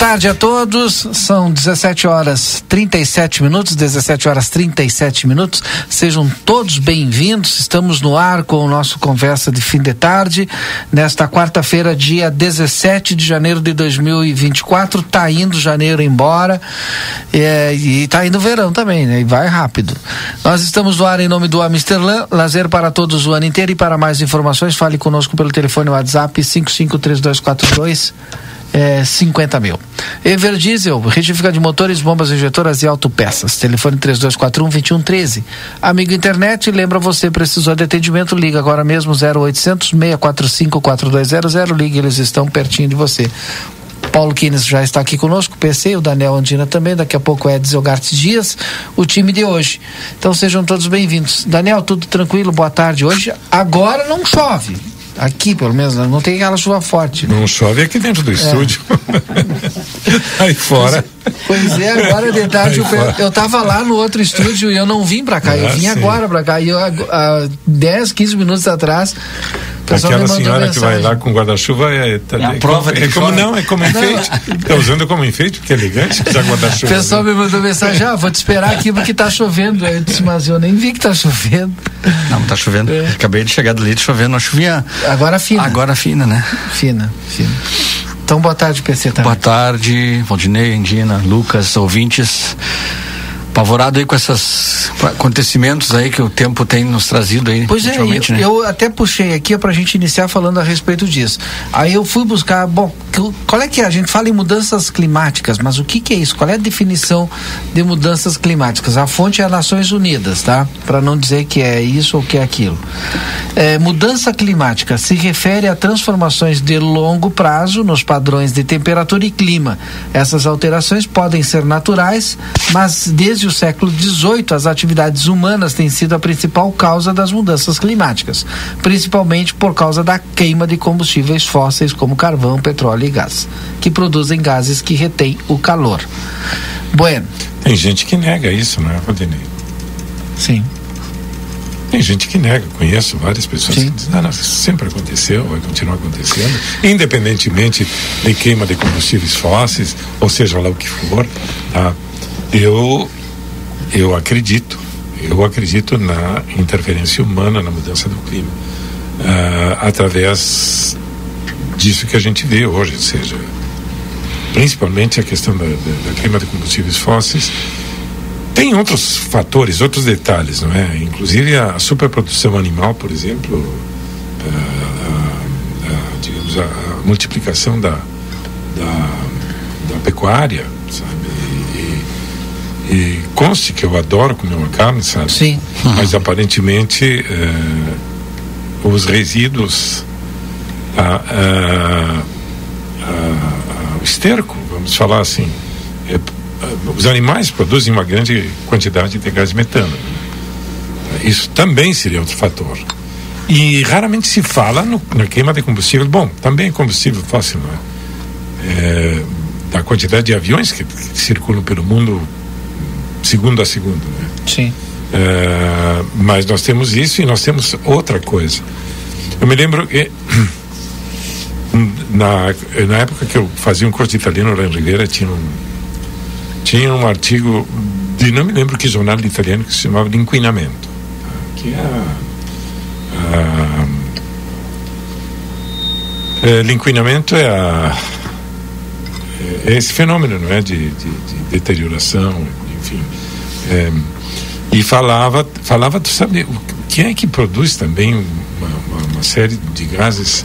Tarde a todos. São 17 horas 37 minutos, 17 horas 37 minutos. Sejam todos bem-vindos. Estamos no ar com o nosso conversa de fim de tarde. Nesta quarta-feira, dia 17 de janeiro de 2024. Tá indo janeiro embora. É, e tá indo verão também, né? E vai rápido. Nós estamos no ar em nome do Amsterdã, lazer para todos o ano inteiro. E para mais informações, fale conosco pelo telefone WhatsApp 553242 é, 50 mil. Everdiesel, retifica de motores, bombas injetoras e autopeças. Telefone 3241-2113. Amigo internet, lembra você, precisou de atendimento, liga agora mesmo 0800 645 4200. Ligue, eles estão pertinho de você. Paulo Kines já está aqui conosco, PC, o Daniel Andina também, daqui a pouco é Edson Dias, o time de hoje. Então sejam todos bem-vindos. Daniel, tudo tranquilo? Boa tarde. Hoje, agora não chove. Aqui, pelo menos, não tem aquela chuva forte. Né? Não chove aqui dentro do é. estúdio. Aí fora. Pois é, agora de tarde eu, eu tava lá no outro estúdio e eu não vim pra cá. Ah, eu vim sim. agora pra cá. E eu, há 10, 15 minutos atrás Aquela senhora que vai lá com guarda-chuva é, tá, é, a prova é, é como não, é como enfeite. Está usando como enfeite, porque é elegante usar guarda-chuva. O pessoal né? me mandou mensagem, ah, vou te esperar aqui porque está chovendo. Eu disse, mas eu nem vi que está chovendo. Não, está chovendo. É. Acabei de chegar do leite chovendo, uma chuvinha. Agora fina. Agora fina, né? Fina, fina. Então, boa tarde, PC também. Boa tarde, Valdinei, Indina, Lucas, ouvintes apavorado aí com esses acontecimentos aí que o tempo tem nos trazido aí. Pois é, eu, né? eu até puxei aqui para a gente iniciar falando a respeito disso. Aí eu fui buscar, bom, qual é que é? A gente fala em mudanças climáticas, mas o que, que é isso? Qual é a definição de mudanças climáticas? A fonte é as Nações Unidas, tá? Para não dizer que é isso ou que é aquilo. É, mudança climática se refere a transformações de longo prazo nos padrões de temperatura e clima. Essas alterações podem ser naturais, mas desde o século XVIII, as atividades humanas têm sido a principal causa das mudanças climáticas, principalmente por causa da queima de combustíveis fósseis como carvão, petróleo e gás, que produzem gases que retêm o calor. Bueno. Tem gente que nega isso, não é, Rodinei? Sim. Tem gente que nega, conheço várias pessoas Sim. que dizem, não, isso sempre aconteceu, vai continuar acontecendo, independentemente de queima de combustíveis fósseis, ou seja lá o que for. Tá? Eu eu acredito, eu acredito na interferência humana na mudança do clima, uh, através disso que a gente vê hoje, ou seja, principalmente a questão da, da, da queima de combustíveis fósseis. Tem outros fatores, outros detalhes, não é? Inclusive a superprodução animal, por exemplo, uh, uh, digamos, a, a multiplicação da, da, da pecuária, e conste que eu adoro comer uma carne, sabe? Sim. Mas aparentemente eh, os resíduos, a, o esterco, vamos falar assim, é, os animais produzem uma grande quantidade de gás metano. Isso também seria outro fator. E raramente se fala no, na queima de combustível. Bom, também é combustível fóssil, não é? é da quantidade de aviões que, que circulam pelo mundo segundo a segundo. Né? Sim. Uh, mas nós temos isso e nós temos outra coisa. Eu me lembro que na, na época que eu fazia um curso de italiano lá em Ribeira tinha um, tinha um artigo de não me lembro que jornal italiano que se chamava de inquinamento. que é a, a é, linquinamento é, a, é esse fenômeno, não é, de, de, de deterioração, enfim. É, e falava, falava, tu sabe, quem é que produz também uma, uma, uma série de gases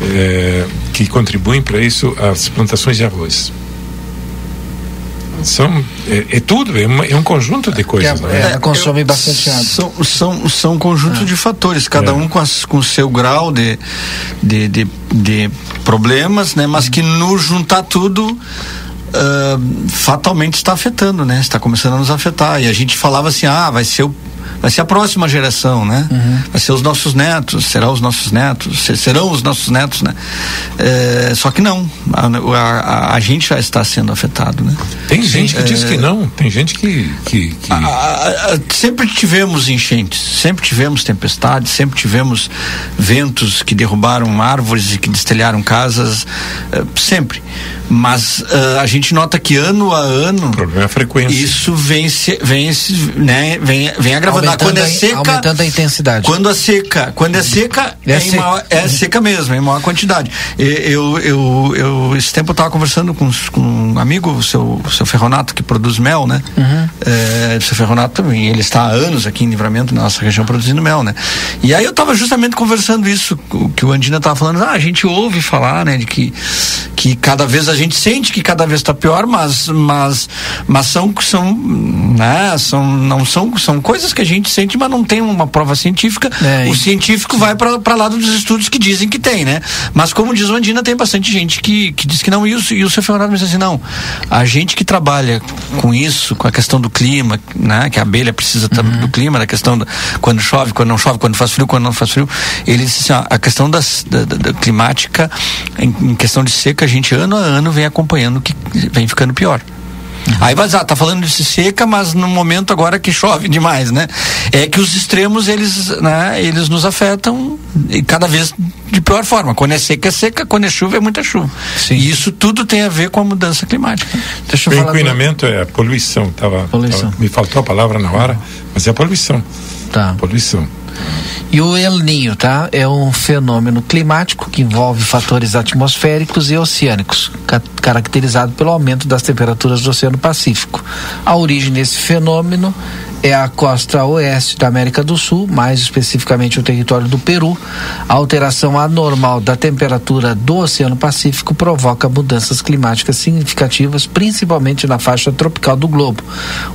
é, que contribuem para isso as plantações de arroz? São, é, é tudo, é, uma, é, um conjunto de coisas. É, né? consome eu, bastante água. São, são, são conjuntos ah. de fatores, cada é. um com, as, com o seu grau de, de, de, de problemas, né? mas que no juntar tudo. Uh, fatalmente está afetando, né? Está começando a nos afetar. E a gente falava assim, ah, vai ser o vai ser a próxima geração, né? Uhum. Vai ser os nossos netos, serão os nossos netos, serão os nossos netos, né? É, só que não, a, a, a, gente já está sendo afetado, né? Tem gente que é, diz que não, tem gente que... que, que... A, sempre tivemos enchentes, sempre tivemos tempestades, sempre tivemos ventos que derrubaram árvores e que destelharam casas, é, sempre mas uh, a gente nota que ano a ano o problema é a frequência. isso vem se, vem se, né vem vem agravando. Aumentando quando é seca aumentando a intensidade. quando é seca quando é seca é, é, seca. Maior, é seca mesmo em maior quantidade. Eu eu, eu esse tempo eu estava conversando com, com um amigo o seu o seu Ferronato que produz mel né? Uhum. é, o seu Ferronato também ele está há anos aqui em Livramento na nossa região produzindo mel né? E aí eu estava justamente conversando isso que o Andina estava falando ah, a gente ouve falar né de que que cada vez a a gente sente que cada vez está pior, mas, mas, mas são, são, né, são, não são, são coisas que a gente sente, mas não tem uma prova científica. É, o científico vai para lá dos estudos que dizem que tem, né? Mas como diz o Andina, tem bastante gente que, que diz que não, e o, e o seu Fernando me diz assim, não, a gente que trabalha com isso, com a questão do clima, né, que a abelha precisa uhum. do clima, da questão do, quando chove, quando não chove, quando faz frio, quando não faz frio, ele disse assim, ó, a questão das, da, da, da climática, em, em questão de seca, a gente ano a ano ano vem acompanhando que vem ficando pior. Uhum. Aí vai dizer, tá falando de seca, mas no momento agora que chove demais, né? É que os extremos, eles, né, eles nos afetam e cada vez de pior forma. Quando é seca, é seca, quando é chuva, é muita chuva. Sim. E isso tudo tem a ver com a mudança climática. Deixa eu o falar é a poluição. Tava, poluição. Tava, me faltou a palavra na hora, mas é a poluição. Tá. Poluição. E o El Ninho, tá? É um fenômeno climático que envolve fatores atmosféricos e oceânicos, ca caracterizado pelo aumento das temperaturas do Oceano Pacífico. A origem desse fenômeno é a costa oeste da América do Sul, mais especificamente o território do Peru. A alteração anormal da temperatura do Oceano Pacífico provoca mudanças climáticas significativas, principalmente na faixa tropical do globo.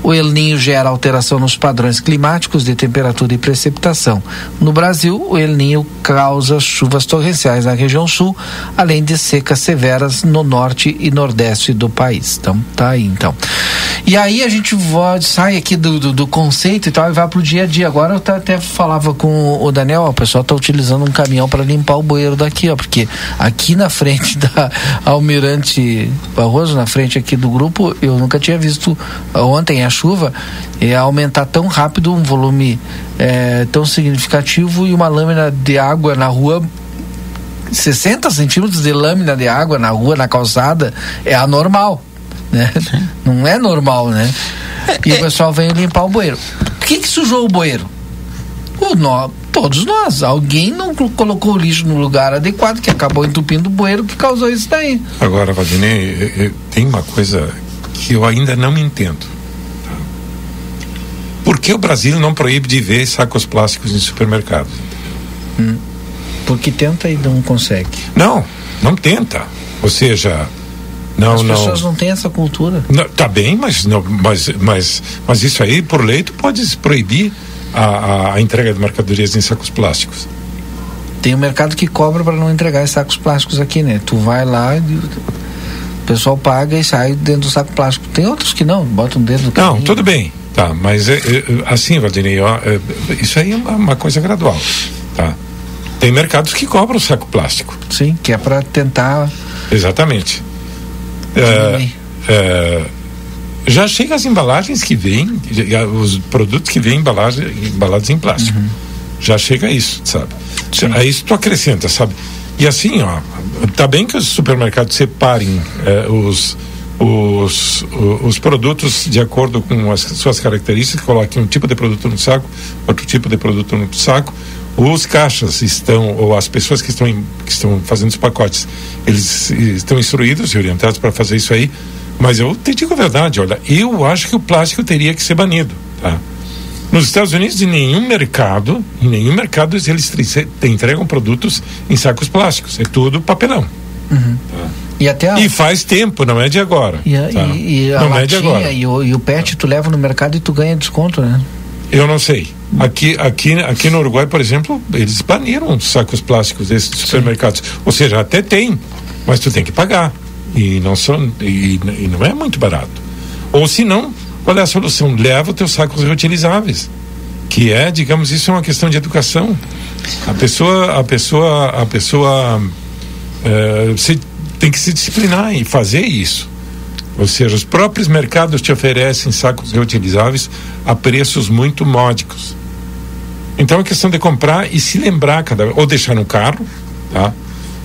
O El Ninho gera alteração nos padrões climáticos de temperatura e precipitação. No Brasil, o El Ninho causa chuvas torrenciais na região sul, além de secas severas no norte e nordeste do país. Então, tá aí então. E aí a gente vai, sai aqui do, do, do conceito e tal e vai pro dia a dia. Agora eu até falava com o Daniel, ó, o pessoal tá utilizando um caminhão para limpar o bueiro daqui, ó, porque aqui na frente da Almirante Barroso, na frente aqui do grupo, eu nunca tinha visto ontem a chuva é aumentar tão rápido um volume é, tão significativo e uma lâmina de água na rua 60 centímetros de lâmina de água na rua, na calçada, é anormal. Né? Não é normal, né? E o é. pessoal vem limpar o bueiro. O que, que sujou o bueiro? O nó, todos nós. Alguém não colocou o lixo no lugar adequado, que acabou entupindo o bueiro, que causou isso daí. Agora, Valdinei, tem uma coisa que eu ainda não entendo. Tá? Por que o Brasil não proíbe de ver sacos plásticos em supermercados? Hum. Porque tenta e não consegue. Não, não tenta. Ou seja, não, As pessoas não, não têm essa cultura. Não, tá bem, mas, não, mas, mas, mas isso aí, por lei, tu podes proibir a, a, a entrega de mercadorias em sacos plásticos. Tem um mercado que cobra para não entregar sacos plásticos aqui, né? Tu vai lá, o pessoal paga e sai dentro do saco plástico. Tem outros que não, botam dentro do carrinho. Não, tudo bem, tá, mas é, é, assim, Valdinei, ó, é, isso aí é uma, uma coisa gradual, tá? Tem mercados que cobram o saco plástico. Sim, que é para tentar. Exatamente. É, é, já chega as embalagens que vêm, os produtos que vêm embalados em plástico. Uhum. Já chega isso, sabe? Sim. Aí isso tu acrescenta, sabe? E assim, ó, tá bem que os supermercados separem é, os, os, os produtos de acordo com as suas características, coloque um tipo de produto no saco, outro tipo de produto no saco. Os caixas estão, ou as pessoas que estão, em, que estão fazendo os pacotes, eles estão instruídos e orientados para fazer isso aí. Mas eu te digo a verdade, olha, eu acho que o plástico teria que ser banido, tá? Nos Estados Unidos, em nenhum mercado, em nenhum mercado eles entregam produtos em sacos plásticos. É tudo papelão. Uhum. Tá? E, até a... e faz tempo, não é de agora. E a, tá? e, e a não latinha, é de agora. E o, e o PET tu leva no mercado e tu ganha desconto, né? Eu não sei. Aqui, aqui, aqui no Uruguai, por exemplo, eles baniram sacos plásticos desses supermercados. Sim. Ou seja, até tem, mas tu tem que pagar. E não, são, e, e não é muito barato. Ou se não, qual é a solução? Leva os teus sacos reutilizáveis. Que é, digamos, isso é uma questão de educação. A pessoa, a pessoa, a pessoa é, se tem que se disciplinar e fazer isso. Ou seja, os próprios mercados te oferecem sacos reutilizáveis a preços muito módicos. Então é questão de comprar e se lembrar cada ou deixar no carro, tá?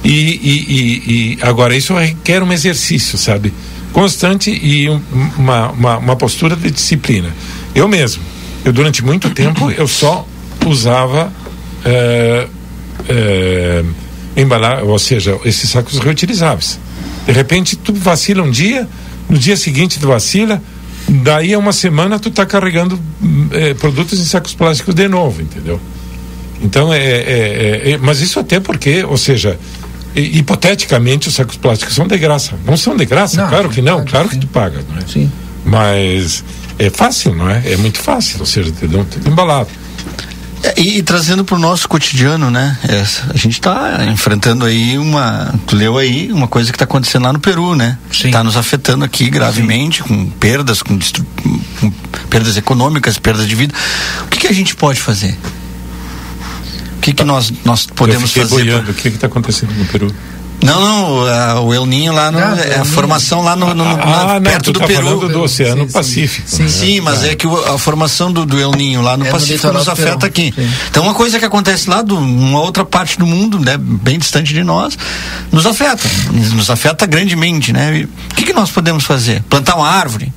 E, e, e, e agora isso requer um exercício, sabe? Constante e um, uma, uma, uma postura de disciplina. Eu mesmo, eu durante muito tempo eu só usava é, é, embalar, ou seja, esses sacos reutilizáveis. De repente tu vacila um dia, no dia seguinte tu vacila, daí a uma semana tu está carregando é, produtos em sacos plásticos de novo, entendeu? Então é, é, é, é mas isso até porque, ou seja, hipoteticamente os sacos plásticos são de graça. Não são de graça, não, claro que não, claro sim. que tu paga, não é? Sim. Mas é fácil, não é? É muito fácil, ou seja, dão tudo embalado. É, e, e, trazendo para o nosso cotidiano, né? É, a gente está enfrentando aí uma. Tu leu aí uma coisa que está acontecendo lá no Peru, né? Está nos afetando aqui gravemente, Sim. com perdas, com, com, perdas econômicas, perdas de vida. O que, que a gente pode fazer? O que, que nós, nós podemos fazer? Boiando. Pra... O que está acontecendo no Peru? Não, não, o El Ninho lá no, ah, é a formação lá no, no ah, perto não, do tá Peru. do Oceano sim, Pacífico. Sim, né? sim mas é que a formação do, do El Ninho lá no é Pacífico no nos afeta aqui. Sim. Então uma coisa que acontece lá de uma outra parte do mundo, né, bem distante de nós, nos afeta, nos afeta grandemente, né? o que, que nós podemos fazer? Plantar uma árvore?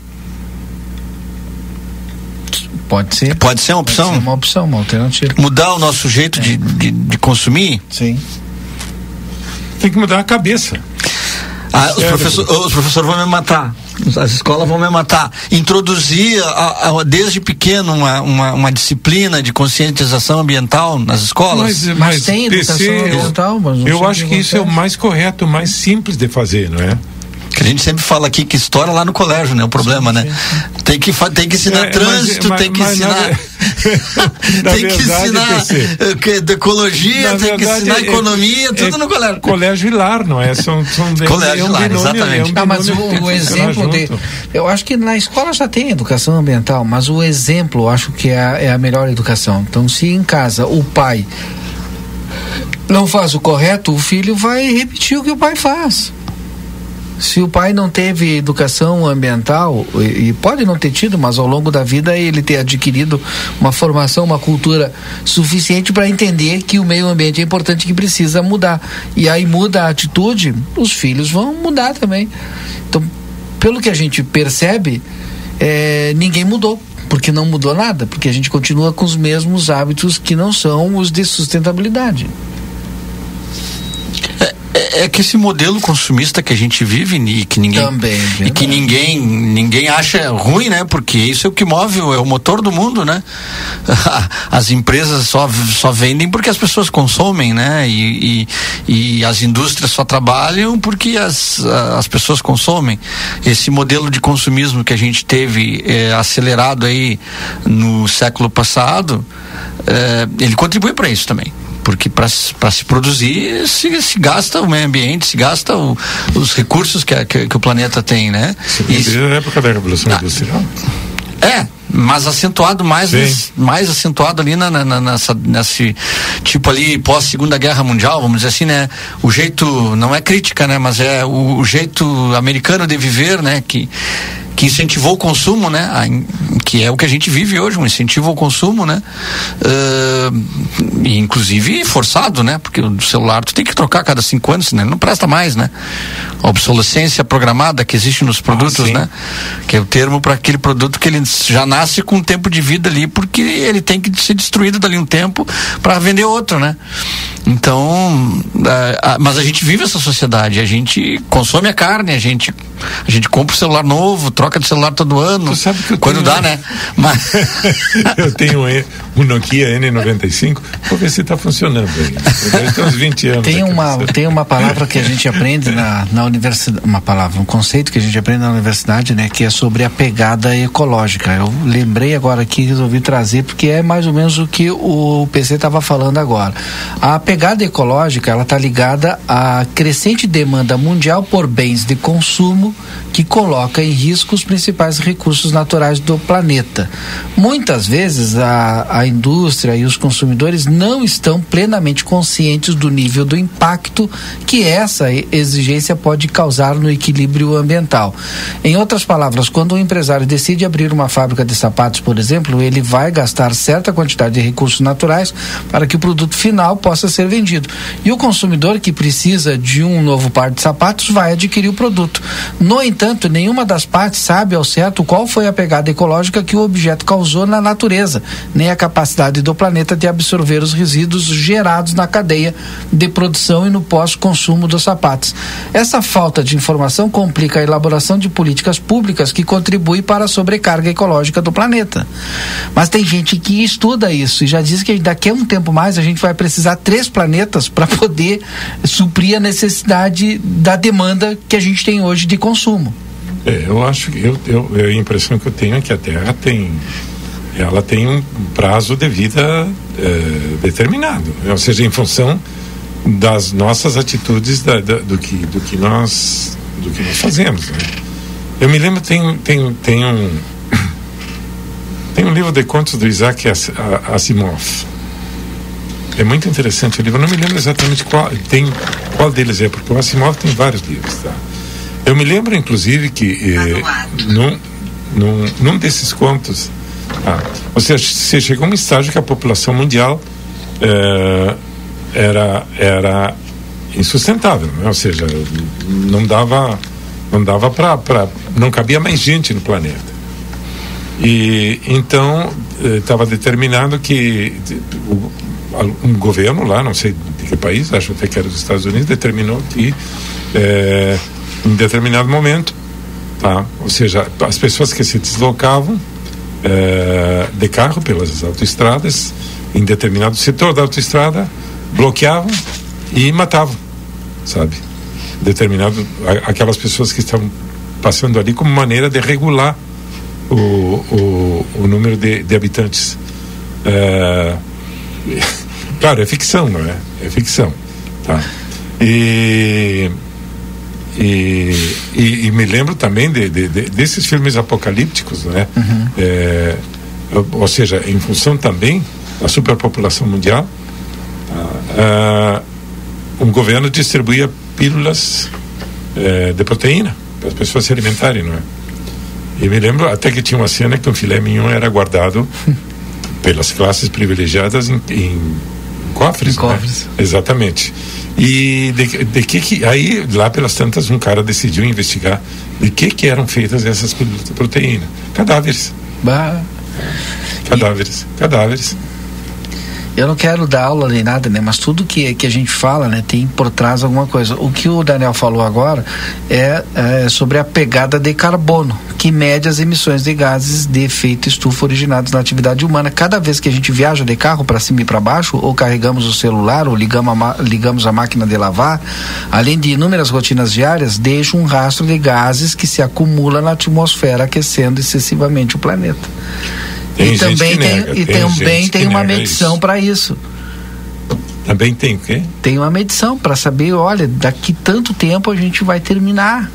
Pode ser. Pode ser uma opção? Pode ser uma opção, uma alternativa. Mudar o nosso jeito é. de, de, de consumir? Sim tem que mudar a cabeça. Ah, os, professor, os professores vão me matar. As escolas vão me matar. Introduzir a, a, desde pequeno uma, uma, uma, disciplina de conscientização ambiental nas escolas. Mas, mas, mas tem educação ambiental, mas Eu acho que isso é o mais correto, o mais simples de fazer, não é? Que a gente sempre fala aqui que história lá no colégio, né? O problema, sim, né? Sim. Tem que, tem que ensinar é, trânsito, mas, tem que ensinar. tem que ensinar que, ecologia, na tem que ensinar é, economia, tudo é, no colégio. Colégio Hilar, não é? São, são colégio é um Hilar, exatamente. É um ah, mas o, o exemplo de. Eu acho que na escola já tem educação ambiental, mas o exemplo eu acho que é a, é a melhor educação. Então, se em casa o pai não faz o correto, o filho vai repetir o que o pai faz se o pai não teve educação ambiental, e, pode não ter tido, mas ao longo da vida ele ter adquirido uma formação, uma cultura suficiente para entender que o meio ambiente é importante que precisa mudar. E aí muda a atitude, os filhos vão mudar também. Então, pelo que a gente percebe, é, ninguém mudou porque não mudou nada, porque a gente continua com os mesmos hábitos que não são os de sustentabilidade. É, é, que esse modelo consumista que a gente vive e que ninguém Também, e que ninguém ninguém acha ruim, né? Porque isso é o que move, é o motor do mundo, né? As empresas só só vendem porque as pessoas consomem, né? E, e, e as indústrias só trabalham porque as, as pessoas consomem. Esse modelo de consumismo que a gente teve é, acelerado aí no século passado, é, ele contribui para isso também porque para se produzir se, se, gasta o meio ambiente, se gasta o, os recursos que, a, que, que, o planeta tem, né? Isso na época da Revolução ah, Industrial. É, mas acentuado mais, nesse, mais acentuado ali na, na, nessa, nesse tipo ali pós Segunda Guerra Mundial, vamos dizer assim, né? O jeito não é crítica, né? Mas é o, o jeito americano de viver, né? Que que incentivou o consumo, né? que é o que a gente vive hoje, um incentivo ao consumo, né? Uh, inclusive forçado, né? Porque o celular tu tem que trocar a cada cinco anos, senão ele não presta mais, né? obsolescência programada que existe nos produtos, ah, né? Que é o termo para aquele produto que ele já nasce com um tempo de vida ali, porque ele tem que ser destruído dali um tempo para vender outro, né? Então, a, mas a gente vive essa sociedade, a gente consome a carne, a gente a gente compra o celular novo, troca de celular todo ano. quando dá, né? Mas... eu tenho um Nokia N95, vou ver se está funcionando aí. Tem uns 20 anos. Tem uma, tem uma palavra que a gente aprende na, na universidade, uma palavra, um conceito que a gente aprende na universidade, né? Que é sobre a pegada ecológica. Eu lembrei agora aqui, resolvi trazer, porque é mais ou menos o que o PC estava falando agora. A pegada ecológica, ela está ligada à crescente demanda mundial por bens de consumo que coloca em risco os principais recursos naturais do planeta. Muitas vezes a, a indústria e os consumidores não estão plenamente conscientes do nível do impacto que essa exigência pode causar no equilíbrio ambiental. Em outras palavras, quando um empresário decide abrir uma fábrica de sapatos, por exemplo, ele vai gastar certa quantidade de recursos naturais para que o produto final possa ser vendido. E o consumidor que precisa de um novo par de sapatos vai adquirir o produto. No entanto, nenhuma das partes sabe ao certo qual foi a pegada ecológica que o objeto causou na natureza, nem a capacidade do planeta de absorver os resíduos gerados na cadeia de produção e no pós-consumo dos sapatos. Essa falta de informação complica a elaboração de políticas públicas que contribuem para a sobrecarga ecológica do planeta. Mas tem gente que estuda isso e já diz que daqui a um tempo mais a gente vai precisar três planetas para poder suprir a necessidade da demanda que a gente tem hoje de consumo. É, eu acho que eu, eu, a impressão que eu tenho é que a Terra tem ela tem um prazo de vida é, determinado, ou seja, em função das nossas atitudes da, da, do que do que nós do que nós fazemos. Né? Eu me lembro tem tem tem um tem um livro de contos do Isaac Asimov. É muito interessante o livro. Eu não me lembro exatamente qual tem qual deles é, porque o Asimov tem vários livros, tá? Eu me lembro, inclusive, que eh, num, num, num, desses contos, ah, ou seja, você chegou a um estágio que a população mundial eh, era, era insustentável, né? ou seja, não dava, não dava para, não cabia mais gente no planeta. E então estava eh, determinado que um governo lá, não sei de que país, acho até que era dos Estados Unidos, determinou que eh, em determinado momento, tá? Ou seja, as pessoas que se deslocavam é, de carro pelas autoestradas, em determinado setor da autoestrada, bloqueavam e matavam, sabe? Determinado, aquelas pessoas que estavam passando ali como maneira de regular o, o, o número de, de habitantes. É, claro, é ficção, não é? É ficção, tá? E e, e, e, me lembro também de, de, de, desses filmes apocalípticos, né? Uhum. É, ou seja, em função também da superpopulação mundial, uh, um governo distribuía pílulas uh, de proteína para as pessoas se alimentarem, não é? E me lembro até que tinha uma cena que um filé mignon era guardado pelas classes privilegiadas em, em cofres, em cofres. Né? Exatamente. E de, de, que que aí lá pelas tantas um cara decidiu investigar de que que eram feitas essas proteínas? Cadáveres. Bah. Cadáveres, e... cadáveres eu não quero dar aula nem nada, né? Mas tudo que, que a gente fala, né, tem por trás alguma coisa. O que o Daniel falou agora é, é sobre a pegada de carbono, que mede as emissões de gases de efeito estufa originados na atividade humana. Cada vez que a gente viaja de carro para cima e para baixo, ou carregamos o celular, ou ligamos a, ligamos a máquina de lavar, além de inúmeras rotinas diárias, deixa um rastro de gases que se acumula na atmosfera, aquecendo excessivamente o planeta. Tem e também tem, nega, e tem também tem uma medição para isso. Também tem o quê? Tem uma medição para saber, olha, daqui tanto tempo a gente vai terminar.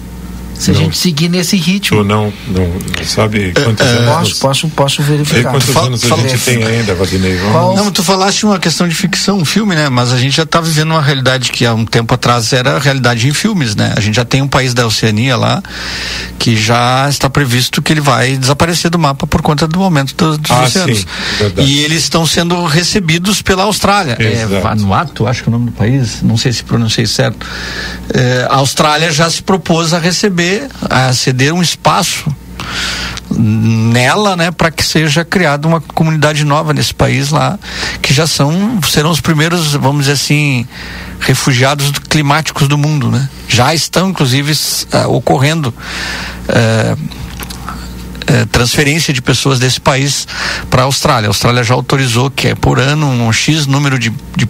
Se a gente seguir nesse ritmo. Tu não, não, não sabe quantos uh, anos. Posso, posso, posso verificar. quantos fala, anos a gente tem ainda, Valdinei? Não, tu falaste uma questão de ficção, um filme, né? Mas a gente já está vivendo uma realidade que há um tempo atrás era realidade em filmes, né? A gente já tem um país da Oceania lá que já está previsto que ele vai desaparecer do mapa por conta do aumento dos, dos ah, oceanos. Sim, e eles estão sendo recebidos pela Austrália. Exato. É Vanuatu, acho que é o nome do país, não sei se pronunciei certo. É, a Austrália já se propôs a receber ceder, a ceder um espaço nela, né, para que seja criada uma comunidade nova nesse país lá, que já são serão os primeiros, vamos dizer assim, refugiados climáticos do mundo, né? Já estão inclusive uh, ocorrendo uh, transferência de pessoas desse país para a Austrália. A Austrália já autorizou que é por ano um x número de, de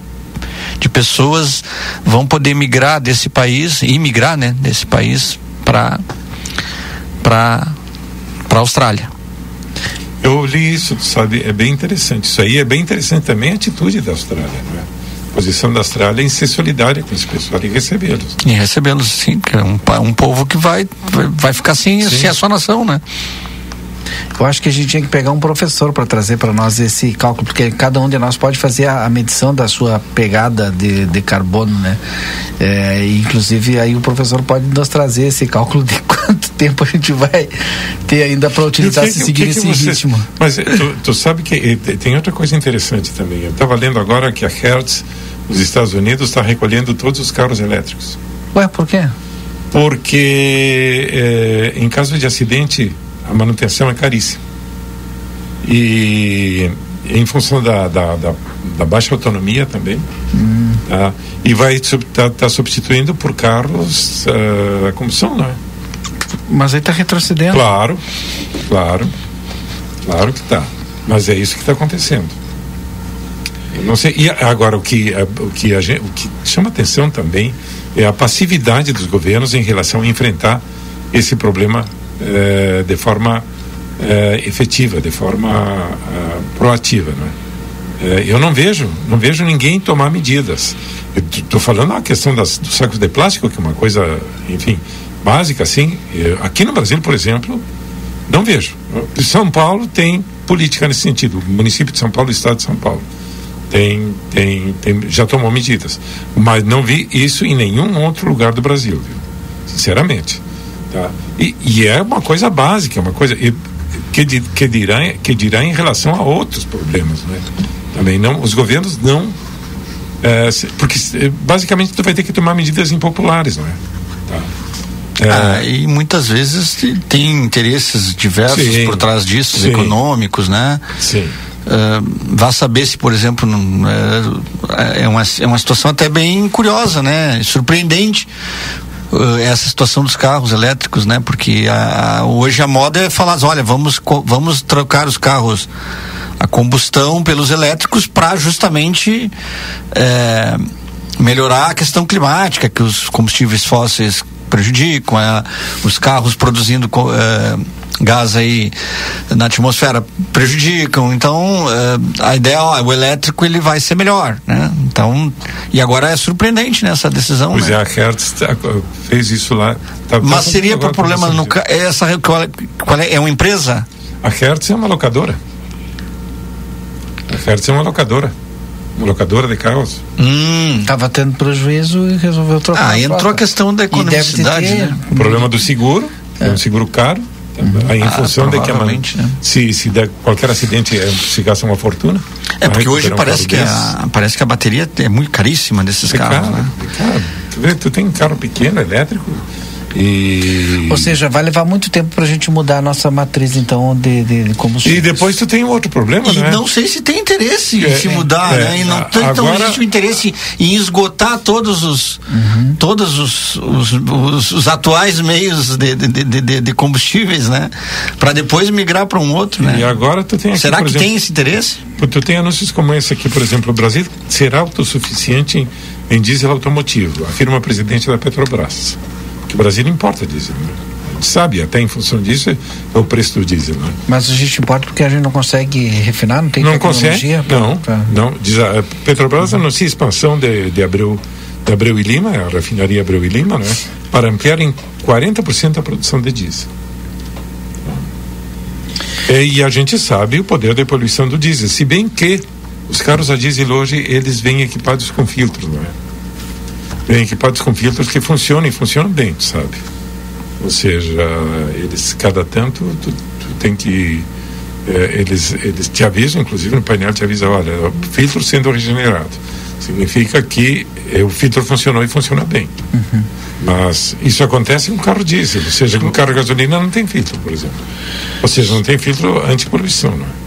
de pessoas vão poder migrar desse país, imigrar, né, desse país para para para a Austrália. Eu li isso, sabe? É bem interessante. Isso aí é bem interessante também a atitude da Austrália, não é? A posição da Austrália em ser solidária com esse pessoal e recebê-los. E recebê-los, sim, que é um, um povo que vai, vai ficar sem, sem a sua nação, né? Eu acho que a gente tinha que pegar um professor para trazer para nós esse cálculo, porque cada um de nós pode fazer a, a medição da sua pegada de, de carbono, né? É, inclusive aí o professor pode nos trazer esse cálculo de quanto tempo a gente vai ter ainda para utilizar se seguir esse você, ritmo. Mas eh, tu, tu, sabe que eh, tem outra coisa interessante também. Eu estava lendo agora que a Hertz nos Estados Unidos está recolhendo todos os carros elétricos. Ué, por quê? Porque é, em caso de acidente a manutenção é caríssima. E em função da, da, da, da baixa autonomia também. Hum. Tá? E vai estar tá, tá substituindo por carros uh, a combustão, não é? Mas aí está retrocedendo. Claro, claro, claro que está. Mas é isso que está acontecendo. Eu não sei. E agora o que, o que, gente, o que chama atenção também é a passividade dos governos em relação a enfrentar esse problema eh, de forma eh, efetiva, de forma eh, proativa, não é? eu não vejo, não vejo ninguém tomar medidas. Estou falando a questão das, dos sacos de plástico, que é uma coisa, enfim, básica, assim. aqui no Brasil, por exemplo, não vejo. São Paulo tem política nesse sentido. O município de São Paulo, o estado de São Paulo, tem, tem, tem já tomou medidas. Mas não vi isso em nenhum outro lugar do Brasil, viu? sinceramente. Tá? E, e, é uma coisa básica, uma coisa que, que, dirá, que dirá em relação a outros problemas. Né? Também não, os governos não. É, porque basicamente tu vai ter que tomar medidas impopulares, não é? Tá. É... Ah, e muitas vezes tem interesses diversos sim, por trás disso, sim. econômicos, né? Sim. Uh, vá saber se, por exemplo, não, é, é, uma, é uma situação até bem curiosa, né? Surpreendente. Eh, essa situação dos carros elétricos, né? Porque a, a, hoje a moda é falar, olha, vamos, vamos trocar os carros a combustão pelos elétricos para justamente é, melhorar a questão climática que os combustíveis fósseis prejudicam, é, os carros produzindo é, gás aí na atmosfera prejudicam. Então, uh, a ideia, ó, o elétrico ele vai ser melhor, né? Então, e agora é surpreendente nessa né, decisão. Pois né? é, a Hertz tá, fez isso lá. Tá, tá Mas seria por problema no essa qual, qual é, é uma empresa? A Hertz é uma locadora. A Hertz é uma locadora uma locadora de carros. Hum. Tava tendo prejuízo e resolveu trocar. Ah, entrou a questão da economicidade, né? O problema do seguro, é um seguro caro. Uhum. Aí, em ah, função de que a, né? se, se der qualquer acidente é, se gasta uma fortuna. É porque hoje parece que, a, parece que a bateria é muito caríssima desses é carros. Caro, né? é caro. Tu, vê, tu tem carro pequeno, elétrico, e... Ou seja, vai levar muito tempo para a gente mudar a nossa matriz, então, de, de, de combustível. E depois tu tem um outro problema, e né? não sei se tem interesse é, em se mudar, é, né? E não, agora... então existe o interesse em esgotar todos os uhum. todos os, os, os, os, atuais meios de, de, de, de combustíveis, né? Para depois migrar para um outro, né? E agora tu tem aqui, Será que exemplo, tem esse interesse? Tu tem anúncios como esse aqui, por exemplo, o Brasil será autossuficiente em, em diesel automotivo, afirma o presidente da Petrobras que o Brasil importa diesel. Né? A gente sabe, até em função disso, é o preço do diesel. Né? Mas a gente importa porque a gente não consegue refinar, não tem não tecnologia? Consegue, não, pra... não. Diz a Petrobras uhum. anuncia expansão de, de Abreu, de Abreu e Lima, a refinaria Abreu e Lima, né? para ampliar em 40% a produção de diesel. E a gente sabe o poder da poluição do diesel, se bem que os carros a diesel hoje eles vêm equipados com filtros, não é? Vêm equipados com filtros que funcionam e funcionam bem, sabe? Ou seja, eles cada tanto tu, tu tem que é, eles eles te avisam, inclusive no painel te avisa, olha, filtro sendo regenerado significa que é, o filtro funcionou e funciona bem. Uhum. Mas isso acontece com carro diesel, ou seja, com carro gasolina não tem filtro, por exemplo. Ou seja, não tem filtro antipoluição, não é?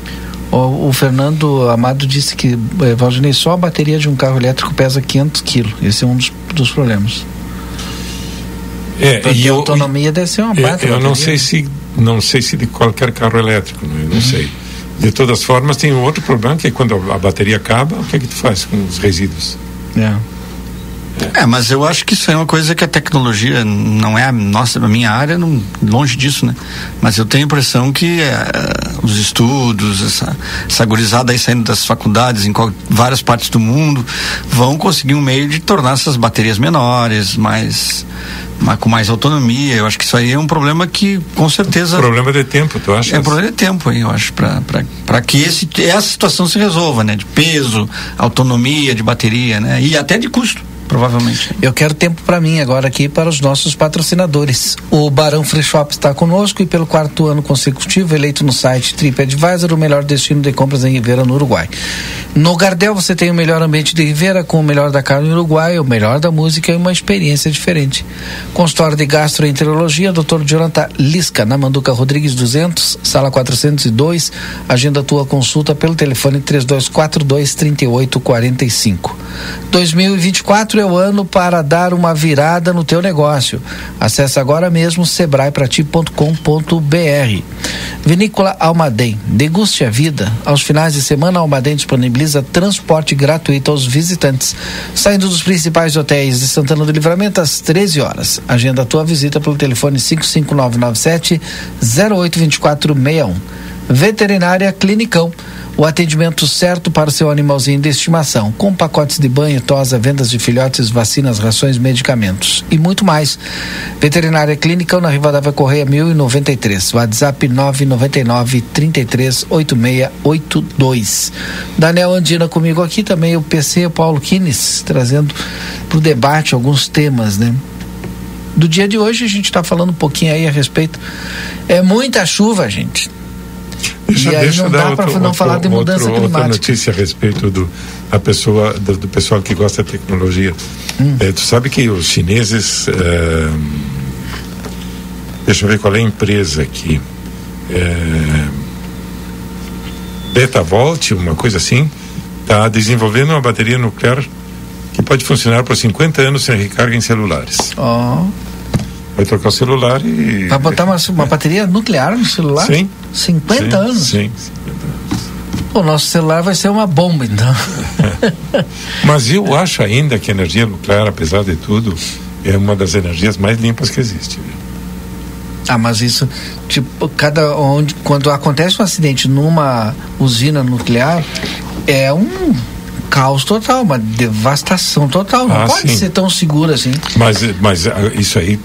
O, o, Fernando Amado disse que, eh, Valdinei, só a bateria de um carro elétrico pesa 500 quilos. Esse é um dos, dos problemas. É, Porque e a autonomia eu, deve ser uma bateria. Eu, não sei se não sei se de qualquer carro elétrico, não, é? eu não uhum. sei. De todas formas, tem um outro problema que é quando a bateria acaba, o que é que tu faz com os resíduos? É. É, mas eu acho que isso é uma coisa que a tecnologia não é a nossa, a minha área, não, longe disso, né? Mas eu tenho a impressão que é, os estudos, essa, essa gurizada aí saindo das faculdades em qual, várias partes do mundo, vão conseguir um meio de tornar essas baterias menores, mais, mais com mais autonomia. Eu acho que isso aí é um problema que, com certeza. Problema de tempo, tu acha? É um problema de tempo, eu acho, para que esse, essa situação se resolva, né? De peso, autonomia de bateria, né? E até de custo provavelmente. Eu quero tempo para mim agora aqui para os nossos patrocinadores. O Barão Free Shop está conosco e pelo quarto ano consecutivo eleito no site TripAdvisor o melhor destino de compras em Ribeira, no Uruguai. No Gardel você tem o melhor ambiente de Ribeira com o melhor da carne no Uruguai, o melhor da música e uma experiência diferente. Consultório de Gastroenterologia, Dr. Jonathan Lisca, na Manduca Rodrigues 200, sala 402. Agenda tua consulta pelo telefone 3242 3845. 2024 é o ano para dar uma virada no teu negócio. Acesse agora mesmo sebraeprati.com.br. Vinícola Almaden, deguste a vida. Aos finais de semana, Almaden disponibiliza transporte gratuito aos visitantes, saindo dos principais hotéis de Santana do Livramento às 13 horas. Agenda a tua visita pelo telefone 55997 082461. Veterinária Clinicão o atendimento certo para o seu animalzinho de estimação, com pacotes de banho, tosa, vendas de filhotes, vacinas, rações, medicamentos e muito mais. Veterinária Clínica na Rivadavia Correia 1093, WhatsApp 999 33 8682. Daniel Andina comigo aqui também, o PC Paulo Kines, trazendo para o debate alguns temas, né? Do dia de hoje a gente está falando um pouquinho aí a respeito. É muita chuva, gente Deixa, e aí deixa não dá para não falar de mudança outro, climática. Outra notícia a respeito do, a pessoa, do, do pessoal que gosta de tecnologia. Hum. É, tu sabe que os chineses. É, deixa eu ver qual é a empresa aqui. É, Betavolt, uma coisa assim, está desenvolvendo uma bateria nuclear que pode funcionar por 50 anos sem recarga em celulares. Oh. Vai trocar o celular e. Vai botar uma, uma bateria nuclear no celular? Sim. 50 sim, anos? Sim, 50 anos. O nosso celular vai ser uma bomba, então. Mas eu acho ainda que a energia nuclear, apesar de tudo, é uma das energias mais limpas que existe. Viu? Ah, mas isso, tipo, cada onde quando acontece um acidente numa usina nuclear, é um caos total, uma devastação total. Não ah, pode sim. ser tão seguro assim. Mas, mas ah, isso aí,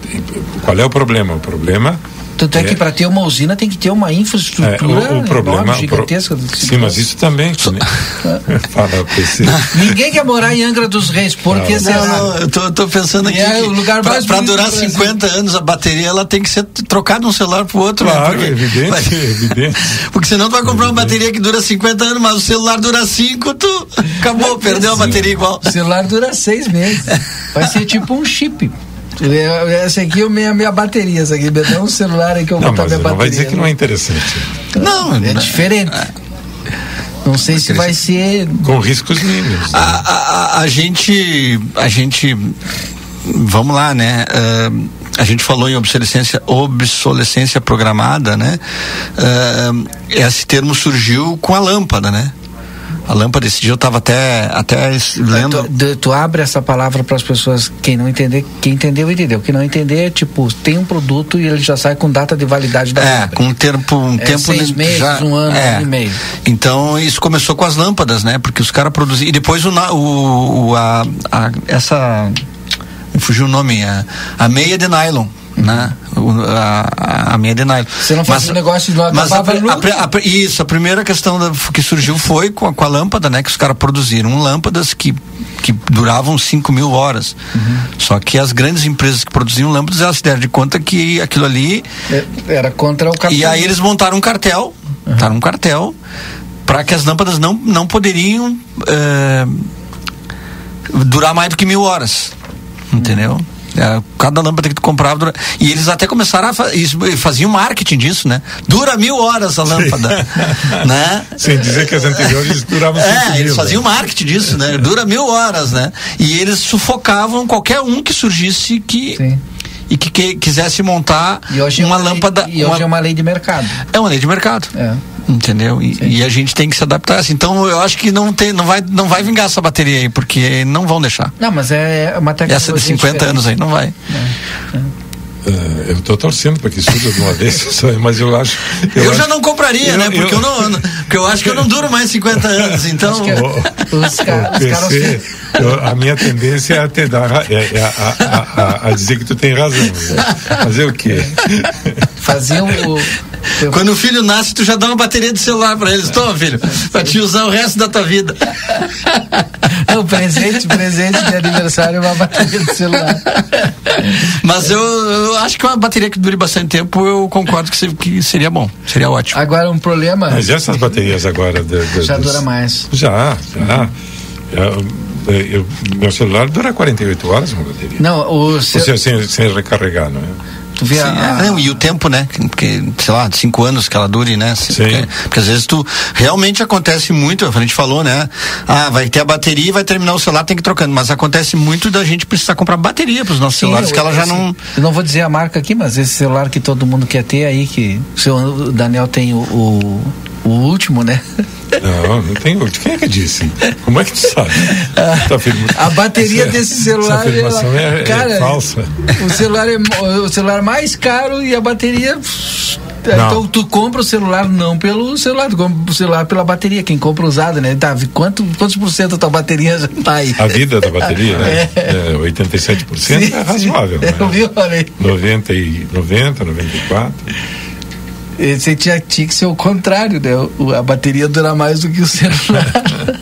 qual é o problema? O problema tanto é, é que para ter uma usina tem que ter uma infraestrutura é, o, o problema, enorme, gigantesca. Pro... Sim, mas isso também. Né? Fala, PC. Ninguém quer morar em Angra dos Reis, porque não, não, não, eu tô, tô pensando aqui. É o lugar mais Para durar 50 anos a bateria, ela tem que ser trocada de um celular para o outro. Né? Claro, né? porque, evidente, mas, evidente. Porque senão tu vai comprar uma bateria que dura 50 anos, mas o celular dura 5, tu acabou, perdeu a bateria igual. O celular dura 6 meses. Vai ser tipo um chip. Essa aqui é a minha, minha bateria, essa aqui. É um celular aí que eu vou botar minha bateria. Não vai dizer que não é interessante. Não, é diferente. Não sei se vai ser. Com riscos mínimos. Né? A, a, a, gente. A gente. Vamos lá, né? Uh, a gente falou em obsolescência, obsolescência programada, né? Uh, esse termo surgiu com a lâmpada, né? A lâmpada. Esse dia eu estava até, até lendo. Tu, tu abre essa palavra para as pessoas, quem não entender, quem entendeu, entendeu. Quem não entender, é tipo, tem um produto e ele já sai com data de validade da É, com um tempo. Um é, tempo seis meses, já, um ano, é. um e meio. Então isso começou com as lâmpadas, né? Porque os caras produziam. E depois o, o, o a, a, essa fugiu o nome, a, a meia de nylon né? a, a meia de nylon. Você não faz mas, um negócio de não mas a, a, a, Isso, a primeira questão da, que surgiu foi com a, com a lâmpada, né? Que os caras produziram lâmpadas que, que duravam 5 mil horas. Uhum. Só que as grandes empresas que produziam lâmpadas, elas se deram de conta que aquilo ali... É, era contra o cartel. E aí eles montaram um cartel, uhum. montaram um cartel, para que as lâmpadas não, não poderiam... É, durar mais do que mil horas. Entendeu? Uhum. É, cada lâmpada que tu comprava. E eles até começaram a fa... Isso, faziam marketing disso, né? Dura mil horas a lâmpada. né? Sem dizer que as anteriores duravam É, eles mil, faziam né? marketing disso, né? Dura mil horas, né? E eles sufocavam qualquer um que surgisse que. Sim e que, que quisesse montar é uma, uma lâmpada. Lei, e hoje uma... é uma lei de mercado. É uma lei de mercado. É. Entendeu? E, e, a gente tem que se adaptar assim. Então eu acho que não, tem, não, vai, não vai vingar essa bateria aí, porque não vão deixar. Não, mas é uma tecnologia. Essa de 50 diferente. anos aí não vai. É. É. Uh, eu estou torcendo para que surja de uma vez, mas eu acho. Eu, eu acho, já não compraria, eu, né? Porque eu, eu, não, porque eu acho que eu não duro mais 50 anos, então. O, os, ca, os PC, a minha tendência é a, te dar, é, é a, a, a, a, dizer que tu tem razão. Né? Fazer o quê? Faziam o. Quando o filho nasce, tu já dá uma bateria de celular para eles. Toma, filho, para te usar o resto da tua vida. Não, presente, presente de aniversário é uma bateria de celular. Mas eu, eu, acho que uma bateria que dure bastante tempo, eu concordo que, que seria bom, seria ótimo. Agora, um problema. Mas essas baterias agora. De, de, já dura mais. Já, já. Eu, eu, meu celular dura 48 horas uma bateria. Não, o seu... sem, sem recarregar, não é? Tu vê Sim, a... é, e o tempo, né? Porque, sei lá, cinco anos que ela dure, né? Sim. Porque, porque, às vezes tu realmente acontece muito, a gente falou, né? Ah, vai ter a bateria e vai terminar o celular, tem que ir trocando. Mas acontece muito da gente precisar comprar bateria para os nossos Sim, celulares, eu, que ela já não. Eu não vou dizer a marca aqui, mas esse celular que todo mundo quer ter aí, que o seu Daniel tem o, o, o último, né? Não, não tem último. Quem é que disse? Como é que tu sabe? tá a bateria essa, desse celular essa é, é, cara, é falsa. O celular é o celular mais caro e a bateria não. Então tu compra o celular não pelo celular, tu compra o celular pela bateria, quem compra usado, né? Davi, quanto, quantos por cento da tua bateria já tá aí? A vida da bateria, né? É. É, 87% sim, é razoável. Sim. Né? Eu vi, olha 90, e, 90, 94. Você tinha, tinha que ser o contrário, né? A bateria dura mais do que o celular.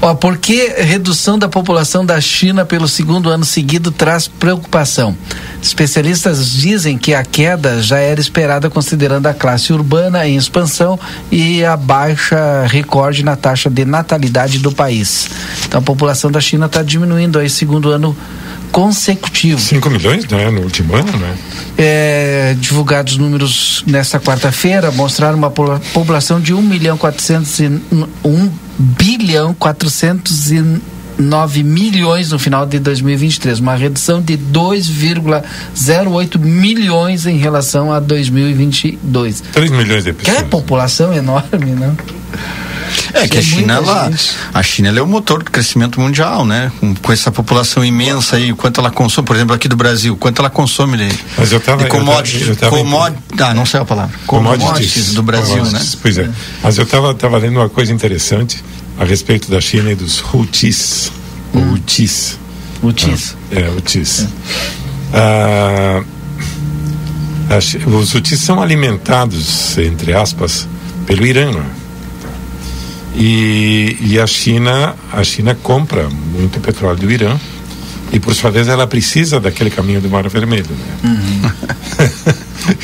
Ó, por que redução da população da China pelo segundo ano seguido traz preocupação? Especialistas dizem que a queda já era esperada considerando a classe urbana em expansão e a baixa recorde na taxa de natalidade do país. Então a população da China está diminuindo aí segundo ano consecutivo. 5 milhões, né? No último ano, né? É, divulgados números nesta quarta-feira mostraram uma população de 1 milhão 401 bilhão 409 milhões no final de 2023, uma redução de 2,08 milhões em relação a 2022. 3 milhões de pessoas. Que é população enorme, não? É que a China, ela, a China ela é o motor do crescimento mundial, né? Com, com, essa população imensa aí, quanto ela consome, por exemplo, aqui do Brasil, quanto ela consome de, Mas eu tava, de commodities, eu tava, eu tava ah, não sei a palavra, commodities, commodities do Brasil, commodities, né? Pois é. Mas eu estava tava lendo uma coisa interessante a respeito da China e dos Houthis. Hum. Houthis. Houthis. Ah, é, Houthis. É. Ah, os Houthis são alimentados, entre aspas, pelo Irã. E, e a China, a China compra muito petróleo do Irã e por sua vez ela precisa daquele caminho do Mar Vermelho. Né? Uhum.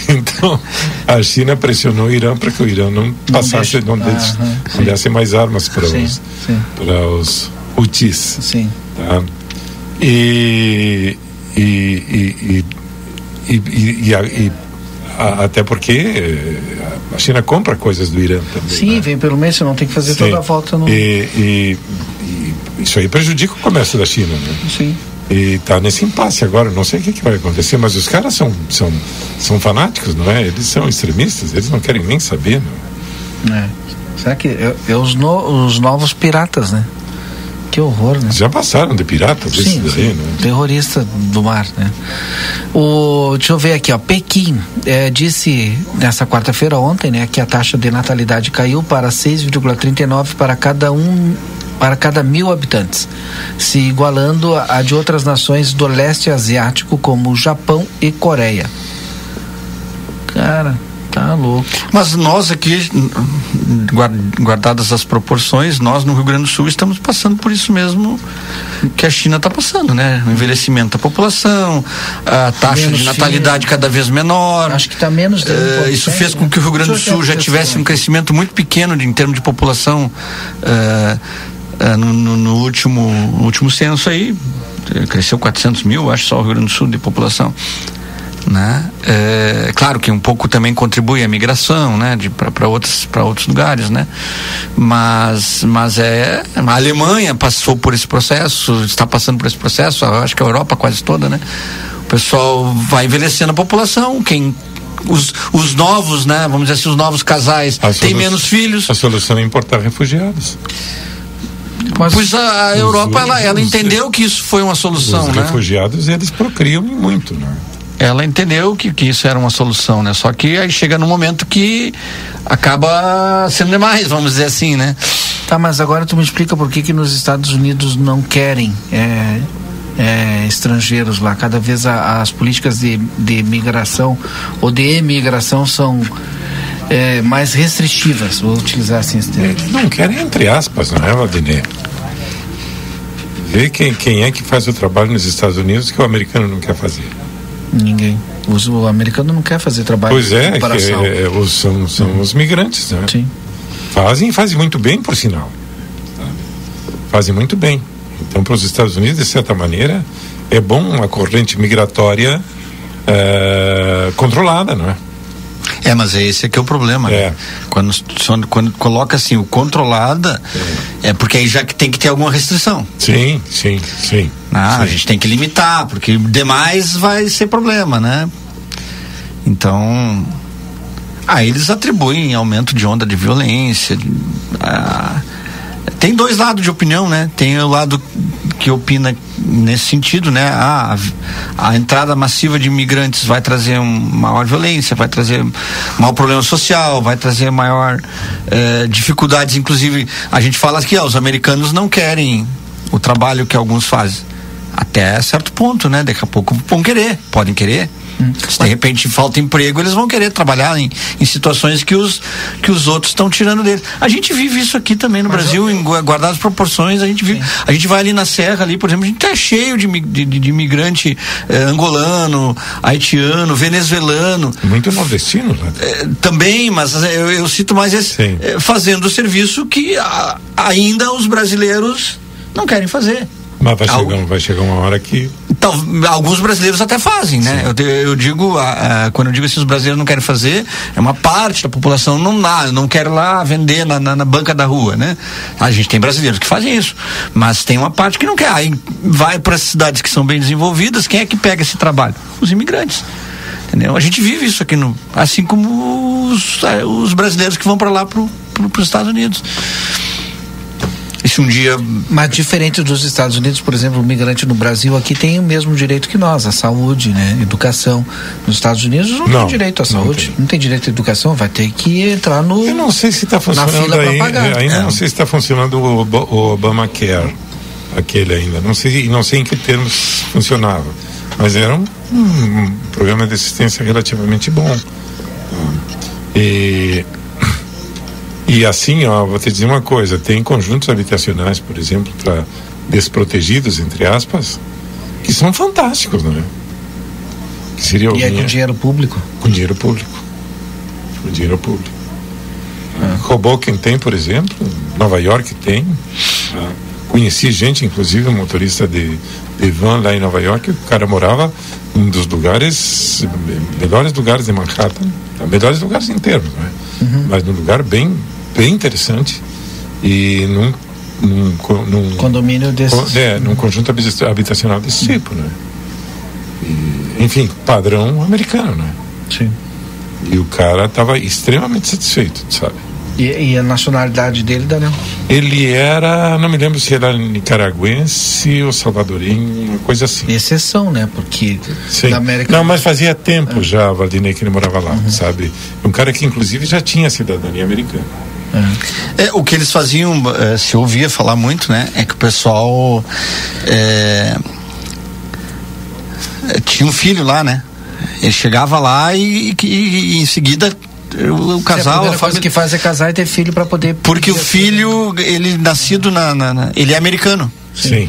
então a China pressionou o Irã para que o Irã não passasse, não, deixe, não, não desse mais armas para sim, os sim. para os Houthis. Sim. Tá? E, e, e, e, e, e até porque eh, a China compra coisas do Irã também. Sim, né? vem pelo menos, você não tem que fazer Sim. toda a volta no. E, e, e, isso aí prejudica o comércio da China, né? Sim. E está nesse impasse agora, não sei o que, que, vai acontecer, mas os caras são, são, são fanáticos, não é? Eles são extremistas, eles não querem nem saber, não é? é. Será que é, é os, no, os novos piratas, né? Que horror, né? Já passaram de pirata sim, daí, sim. né? Terrorista do mar, né? O, deixa eu ver aqui, ó. Pequim é, disse nessa quarta-feira ontem, né, que a taxa de natalidade caiu para 6,39 para cada um para cada mil habitantes, se igualando a de outras nações do leste asiático como Japão e Coreia. Cara, Tá louco. Mas nós aqui, guardadas as proporções, nós no Rio Grande do Sul estamos passando por isso mesmo que a China está passando, né? O envelhecimento da população, a taxa menos de natalidade filho. cada vez menor. Acho que está menos. Uh, isso fez com que o Rio Grande do Sul já tivesse um crescimento muito pequeno de, em termos de população. Uh, uh, no, no, no, último, no último censo aí, cresceu 400 mil, acho só o Rio Grande do Sul de população né? É, claro que um pouco também contribui a migração, né? Para outros para outros lugares, né? Mas mas é a Alemanha passou por esse processo, está passando por esse processo, acho que a Europa quase toda, né? O pessoal vai envelhecendo a população, quem os, os novos, né? Vamos dizer assim, os novos casais têm menos filhos. A solução é importar refugiados. Mas pois a, a Europa, ela, ela entendeu que isso foi uma solução, os né? refugiados, eles procriam muito, né? Ela entendeu que, que isso era uma solução, né? Só que aí chega no momento que acaba sendo demais, vamos dizer assim, né? Tá, mas agora tu me explica por que que nos Estados Unidos não querem é, é, estrangeiros lá. Cada vez a, as políticas de, de migração ou de emigração são é, mais restritivas, vou utilizar assim esse termo. Não querem entre aspas, não é, Valdinei? Vê quem, quem é que faz o trabalho nos Estados Unidos que o americano não quer fazer. Ninguém. O, americano não quer fazer trabalho pois é, de comparação. É, é, os, são, são uhum. os migrantes, né? Sim. Fazem fazem muito bem, por sinal. Tá? Fazem muito bem. Então, para os Estados Unidos, de certa maneira, é bom uma corrente migratória é, controlada, não é? É, mas é esse que é o problema. Né? É. Né? Quando, quando coloca assim o controlada, é. é. porque aí já que tem que ter alguma restrição. Sim, sim, sim. Ah, sim. A gente tem que limitar, porque demais vai ser problema, né? Então. Ah, eles atribuem aumento de onda de violência. De, ah, tem dois lados de opinião, né? Tem o lado que opina nesse sentido, né? A, a entrada massiva de imigrantes vai trazer um, maior violência, vai trazer maior problema social, vai trazer maior eh, dificuldades. Inclusive, a gente fala que os americanos não querem o trabalho que alguns fazem. Até certo ponto, né? Daqui a pouco vão querer, podem querer. Se de repente falta emprego, eles vão querer trabalhar em, em situações que os, que os outros estão tirando deles. A gente vive isso aqui também no Mas Brasil, eu... em guardadas proporções. A gente vive, a gente vai ali na Serra, ali, por exemplo, a gente tá cheio de, de, de imigrante eh, angolano, haitiano, venezuelano. Muito nordestino, né? Eh, também, mas eh, eu, eu cito mais esse, eh, fazendo o serviço que a, ainda os brasileiros não querem fazer. Mas vai, chegar, vai chegar uma hora que. Então, alguns brasileiros até fazem, né? Eu, eu, digo, quando eu digo assim, os brasileiros não querem fazer, é uma parte da população não dá, não quer lá vender na, na, na, banca da rua, né? A gente tem brasileiros que fazem isso, mas tem uma parte que não quer. Aí vai para as cidades que são bem desenvolvidas, quem é que pega esse trabalho? Os imigrantes. Entendeu? A gente vive isso aqui no, assim como os, os brasileiros que vão para lá para pro, os Estados Unidos se um dia. Mas diferente dos Estados Unidos, por exemplo, o migrante no Brasil aqui tem o mesmo direito que nós, a saúde, né? Educação. Nos Estados Unidos não, não tem direito à saúde, não tem. não tem. direito à educação, vai ter que entrar no. Eu não sei se está funcionando aí, ainda é. não sei se está funcionando o, o Obamacare, aquele ainda. Não sei, não sei em que termos funcionava. Mas era um, um programa de assistência relativamente bom. E e assim, ó, vou te dizer uma coisa: tem conjuntos habitacionais, por exemplo, para desprotegidos, entre aspas, que são fantásticos, não é? Que seria e é com dinheiro público? Com dinheiro público. Com dinheiro público. Ah. Hoboken tem, por exemplo, Nova York tem. Ah. Conheci gente, inclusive um motorista de, de van lá em Nova York, o cara morava um dos lugares, melhores lugares de Manhattan, melhores lugares em termos, não é? Uhum. mas num lugar bem bem interessante e num, num, num condomínio desse é, num conjunto habitacional desse uhum. tipo, né? E, enfim, padrão americano, né? Sim. E o cara estava extremamente satisfeito, sabe? E, e, a nacionalidade dele, Daniel? Ele era, não me lembro se era nicaragüense ou salvadorinho, uma coisa assim. Exceção, né? Porque Sim. na América. Não, mas fazia tempo já, Valdinei, que ele morava lá, uhum. sabe? Um cara que inclusive já tinha cidadania americana. É. é o que eles faziam, é, se ouvia falar muito, né? É que o pessoal é, é tinha um filho lá, né? Ele chegava lá e, e, e em seguida o casal. a, a coisa que faz é casar e ter filho para poder. Porque o filho, ele nascido na, na, na, ele é americano. Sim. Sim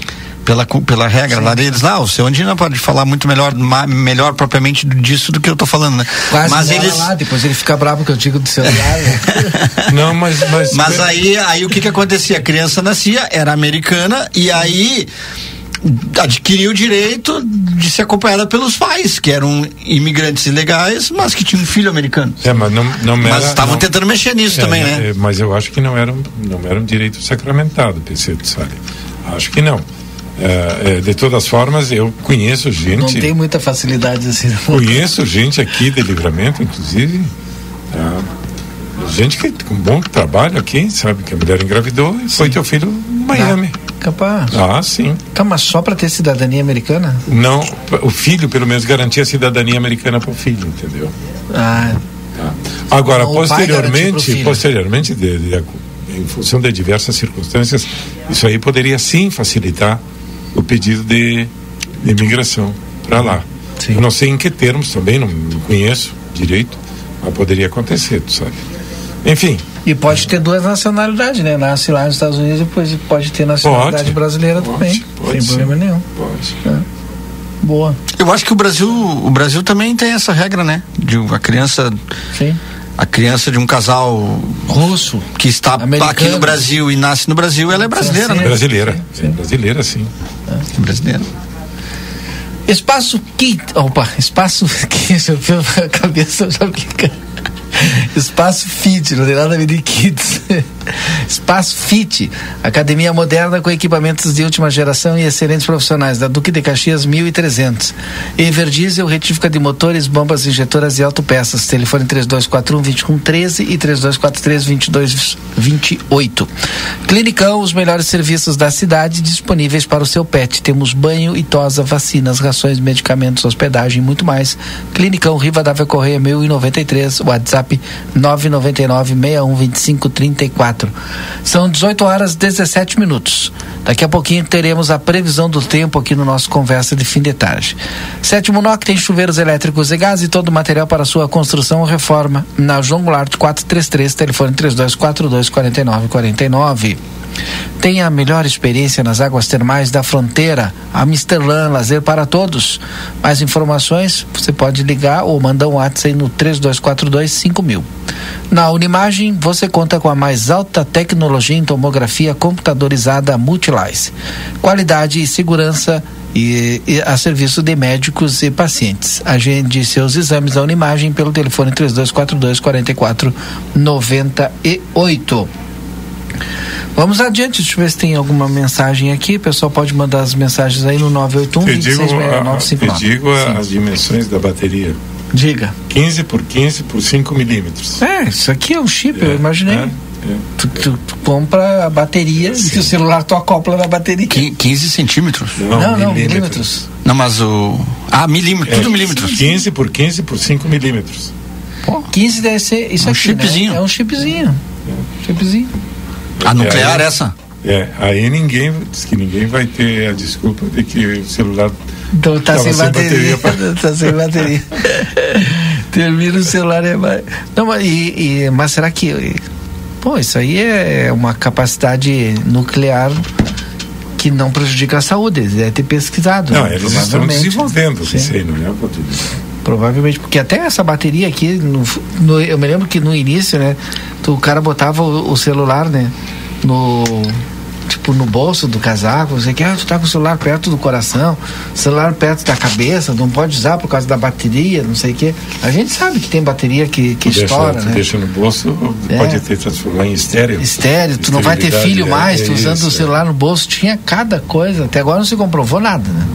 pela, pela regra Sim. lá deles lá, o seu Andina pode falar muito melhor, ma, melhor propriamente disso do que eu tô falando, né? Quase mas eles lá, depois ele fica bravo que eu digo do celular. Né? Não, mas mas, mas aí, aí o que que acontecia? A criança nascia, era americana e aí adquiriu o direito de ser acompanhada pelos pais, que eram imigrantes ilegais, mas que tinham um filho americano. É, mas não, não Mas estavam tentando mexer nisso é, também, né? É, mas eu acho que não era, não era um direito sacramentado, PC de. Acho que não. É, é, de todas formas, eu conheço gente. Não tem muita facilidade assim. Conheço gente aqui de livramento, inclusive. É, gente que com bom trabalho aqui, sabe que a mulher engravidou e foi teu filho em Miami. Ah, capaz. Ah, sim. Calma, só para ter cidadania americana? Não, o filho pelo menos garantia a cidadania americana para o filho, entendeu? Ah. Tá. Agora, posteriormente, posteriormente, de, de, em função de diversas circunstâncias, isso aí poderia sim facilitar o pedido de, de imigração para lá. Sim. Eu não sei em que termos também, não, não conheço direito, mas poderia acontecer, tu sabe. Enfim. E pode ter duas nacionalidades, né? Nasce lá nos Estados Unidos e depois pode ter nacionalidade pode, brasileira pode, também. Pode, sem problema nenhum. Pode. É. Boa. Eu acho que o Brasil, o Brasil também tem essa regra, né? De a criança. Sim a criança de um casal russo que está Americano. aqui no Brasil e nasce no Brasil, ela é brasileira, né? Brasileira, sim, sim. brasileira, sim. É. Brasileira. Espaço Kit, opa, espaço que a cabeça já fica Espaço Fit, não tem nada a ver de kids. Espaço Fit, academia moderna com equipamentos de última geração e excelentes profissionais, da Duque de Caxias 1300. Everdiesel, retífica de motores, bombas injetoras e autopeças. Telefone 3241 2113 e 3243 2228. Clinicão, os melhores serviços da cidade disponíveis para o seu pet. Temos banho e tosa, vacinas, rações, medicamentos, hospedagem e muito mais. Clinicão Riva Dávia Correia 1093, WhatsApp 999 6125 34. São 18 horas 17 minutos. Daqui a pouquinho teremos a previsão do tempo aqui no nosso conversa de fim de tarde. Sétimo NOC tem chuveiros elétricos e gás e todo o material para sua construção ou reforma na João Goulart 433, telefone 3242 4949. Tenha a melhor experiência nas águas termais da fronteira. Amsterlan, lazer para todos. Mais informações, você pode ligar ou mandar um WhatsApp no 3242 5000. Na Unimagem, você conta com a mais alta tecnologia em tomografia computadorizada Multilice. Qualidade e segurança e, e, a serviço de médicos e pacientes. Agende seus exames da Unimagem pelo telefone 3242 4498. Vamos adiante, deixa eu ver se tem alguma mensagem aqui. O pessoal pode mandar as mensagens aí no 981 266959. digo as dimensões da bateria. Diga. 15 por 15 por 5 milímetros. É, isso aqui é um chip, é, eu imaginei. É, é. Tu, tu, tu, compra a bateria Sim. e o celular tu acopla na bateria. 15 centímetros? Não, não, não milímetros. milímetros. Não, mas o. Ah, milímetros, é, tudo milímetros. 15 por 15 por 5 milímetros. Pô. 15 deve ser isso um aqui, chipzinho. Né? É um chipzinho. É. Chipzinho. A nuclear aí, essa? É, aí ninguém diz que ninguém vai ter a desculpa de que o celular então tá sem, sem bateria. bateria pra... tá sem bateria. Termina o celular é mais. Não, mas, e, e, mas será que. Pô, isso aí é uma capacidade nuclear que não prejudica a saúde. Eles devem ter pesquisado. Não, né? eles estão desenvolvendo isso aí, não é, Provavelmente, porque até essa bateria aqui, no, no, eu me lembro que no início, né, tu, o cara botava o, o celular, né, no tipo no bolso do casaco, você quer, ah, tu tá com o celular perto do coração, celular perto da cabeça, não pode usar por causa da bateria, não sei o quê. A gente sabe que tem bateria que, que deixa, estoura, né? Deixa no bolso, é. pode ter transformar em estéreo. Estéreo, tu não vai ter filho é, mais, é, tu usando isso, o celular no bolso, tinha cada coisa, até agora não se comprovou nada, né?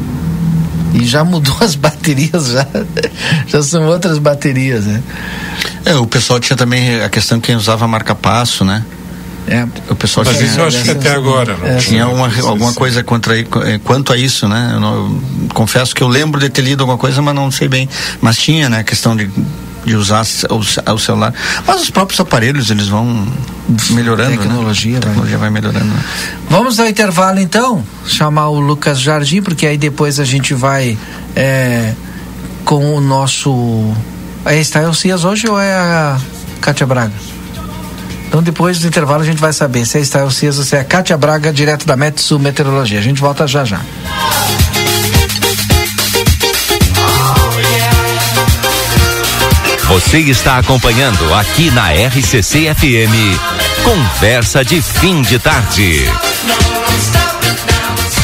E já mudou as baterias, já, já são outras baterias, né? É, o pessoal tinha também a questão que quem usava marca-passo, né? É, o pessoal Mas tinha, isso eu acho que até agora não. tinha uma, alguma coisa contra, eh, quanto a isso, né? Eu, não, eu confesso que eu lembro de ter lido alguma coisa, mas não sei bem. Mas tinha, né? A questão de de usar o, o, celular. Mas os próprios aparelhos, eles vão melhorando. Né? Tecnologia, né? A tecnologia vai melhorando. Né? Vamos ao intervalo então, chamar o Lucas Jardim, porque aí depois a gente vai é, com o nosso. É Estael Cias hoje ou é a Cátia Braga? Então depois do intervalo a gente vai saber se é Estael Cias ou se é a Cátia Braga, direto da Metsu Meteorologia. A gente volta já já. Você está acompanhando aqui na RCC FM. Conversa de fim de tarde.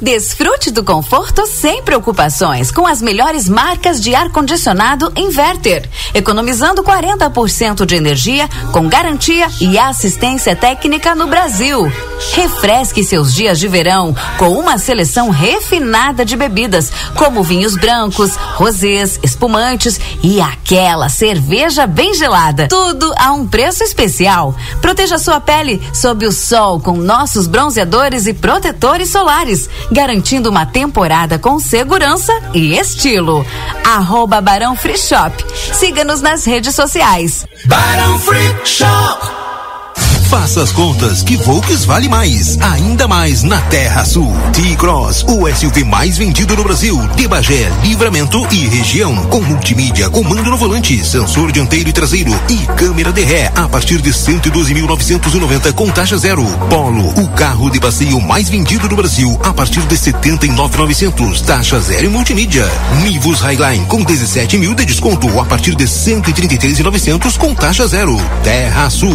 Desfrute do conforto sem preocupações com as melhores marcas de ar-condicionado Inverter, economizando 40% de energia com garantia e assistência técnica no Brasil. Refresque seus dias de verão com uma seleção refinada de bebidas, como vinhos brancos, rosés, espumantes e aquela cerveja bem gelada. Tudo a um preço especial. Proteja sua pele sob o sol com nossos bronzeadores e protetores solares garantindo uma temporada com segurança e estilo. Arroba Barão Free Shop. Siga-nos nas redes sociais. Barão Free Shop. Faça as contas que Volks vale mais. Ainda mais na Terra Sul. T-Cross, o SUV mais vendido no Brasil. De Bagé, Livramento e região. Com multimídia, comando no volante, sensor dianteiro e traseiro e câmera de ré a partir de 112.990 com taxa zero. Polo, o carro de passeio mais vendido no Brasil a partir de 79.900 taxa zero e multimídia. Nivus Highline com 17 mil de desconto a partir de 133.900 com taxa zero. Terra Sul.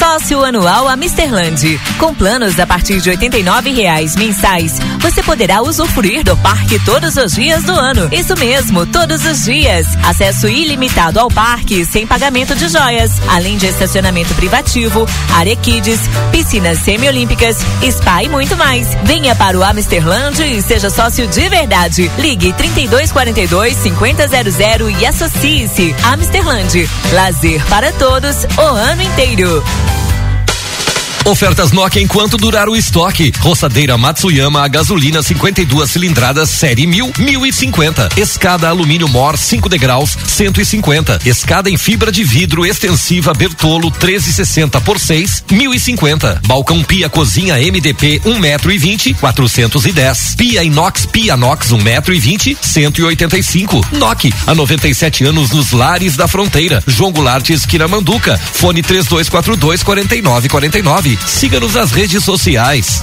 Sócio anual Amisterland. Com planos a partir de R$ 89,00 mensais, você poderá usufruir do parque todos os dias do ano. Isso mesmo, todos os dias. Acesso ilimitado ao parque sem pagamento de joias, além de estacionamento privativo, área kids, piscinas semiolímpicas, spa e muito mais. Venha para o Amisterland e seja sócio de verdade. Ligue 3242 5000 e associe-se. Amisterland. Lazer para todos o ano inteiro. Lido. Ofertas Nokia enquanto durar o estoque. Roçadeira Matsuyama a gasolina 52 cilindradas série 1000, 1050. Escada alumínio Mor 5 degraus 150. Escada em fibra de vidro extensiva Bertolo 1360 por 6, 1050. Balcão pia cozinha MDP 1 metro e 20, 410. Pia inox pia inox 1 metro e 20, 185. Nokia há 97 anos nos lares da fronteira. João Goulart esquina Manduca. Fone 3242 4949. Siga-nos nas redes sociais.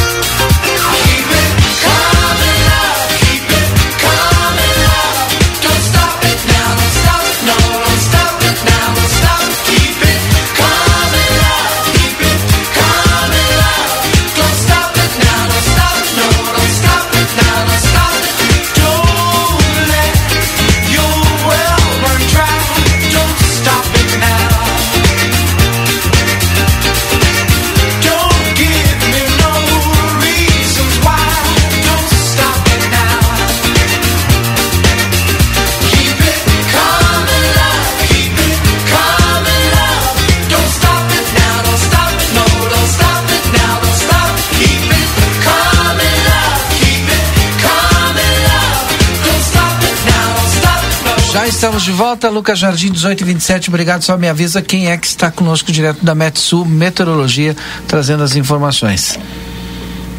Estamos de volta, Lucas Jardim 1827. Obrigado. Só me avisa quem é que está conosco direto da Metsul Meteorologia, trazendo as informações.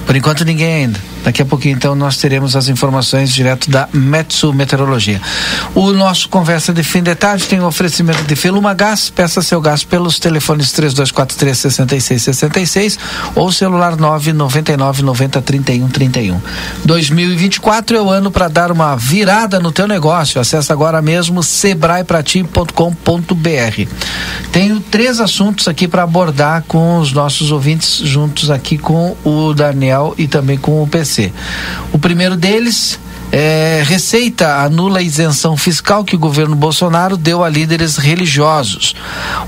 Por enquanto ninguém ainda. Daqui a pouquinho, então, nós teremos as informações direto da Metsu Meteorologia. O nosso Conversa de Fim de Tarde tem o um oferecimento de Feluma Gás. Peça seu gás pelos telefones 3243-6666 ou celular 999 90 31 31. 2024 é o ano para dar uma virada no teu negócio. Acesse agora mesmo sebraeprati.com.br. Tenho três assuntos aqui para abordar com os nossos ouvintes, juntos aqui com o Daniel e também com o PC. O primeiro deles é, Receita anula a isenção fiscal que o governo Bolsonaro deu a líderes religiosos.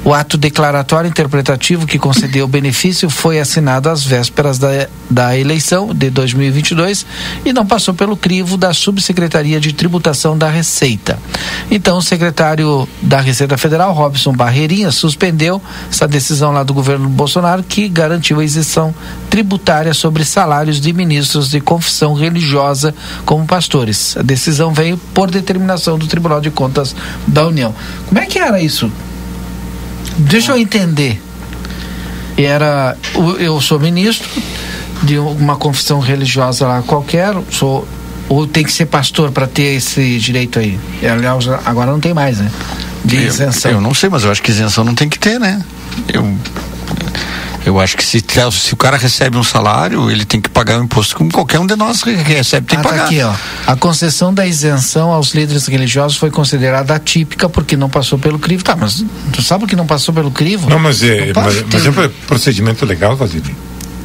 O ato declaratório interpretativo que concedeu o benefício foi assinado às vésperas da, da eleição de 2022 e não passou pelo crivo da Subsecretaria de Tributação da Receita. Então, o secretário da Receita Federal, Robson Barreirinha, suspendeu essa decisão lá do governo Bolsonaro que garantiu a isenção tributária sobre salários de ministros de confissão religiosa como pastor pastores. A decisão veio por determinação do Tribunal de Contas da União. Como é que era isso? Deixa eu entender. Era, eu sou ministro de uma confissão religiosa lá qualquer, sou ou tem que ser pastor para ter esse direito aí? Aliás, agora não tem mais, né? De isenção. Eu, eu não sei, mas eu acho que isenção não tem que ter, né? Eu eu acho que se, se o cara recebe um salário, ele tem que pagar o imposto como qualquer um de nós que recebe tem ah, que pagar. Tá aqui, ó. A concessão da isenção aos líderes religiosos foi considerada atípica porque não passou pelo crivo. Tá, mas tu sabe que não passou pelo crivo? Não, mas é, não mas, mas é procedimento legal, Vasily.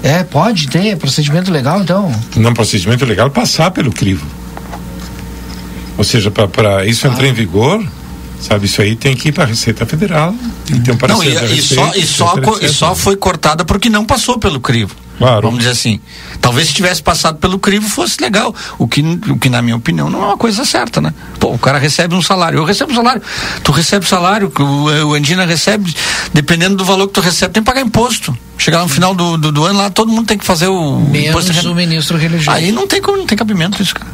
É, pode ter, procedimento legal então. Não, procedimento legal passar pelo crivo. Ou seja, para isso ah. entrar em vigor, Sabe, isso aí tem que ir para a Receita Federal e tem um parecer não, e, e, só, e, só, e só foi cortada porque não passou pelo crivo. Claro. Vamos dizer assim. Talvez se tivesse passado pelo crivo fosse legal. O que, o que, na minha opinião, não é uma coisa certa, né? Pô, o cara recebe um salário. Eu recebo um salário. Tu recebe salário, o, o Andina recebe. Dependendo do valor que tu recebe, tem que pagar imposto. Chegar no final do, do, do ano lá, todo mundo tem que fazer o. Menos imposto. o ministro religioso. Aí não tem, não tem cabimento isso, cara.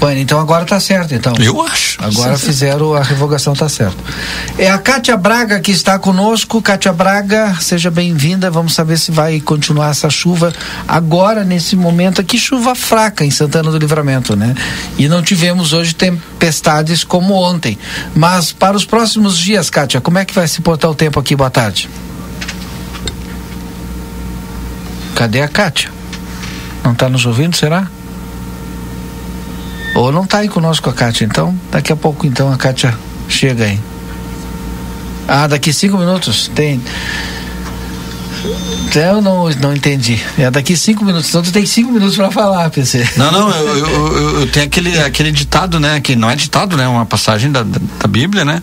Bueno, então agora tá certo, então. Eu acho. Agora fizeram a revogação, tá certo. É a Kátia Braga que está conosco. Kátia Braga, seja bem-vinda. Vamos saber se vai continuar essa chuva agora, nesse momento aqui, chuva fraca em Santana do Livramento, né? E não tivemos hoje tempestades como ontem. Mas para os próximos dias, Kátia, como é que vai se portar o tempo aqui? Boa tarde. Cadê a Kátia? Não está nos ouvindo, será? Ou não está aí conosco a Kátia, então daqui a pouco então a Kátia chega aí. Ah, daqui cinco minutos tem. Eu não, não entendi. É daqui cinco minutos. Então tu tem cinco minutos para falar, PC. Não, não, eu, eu, eu, eu, tenho aquele, aquele ditado, né? Que não é ditado, né? Uma passagem da, da, da Bíblia, né?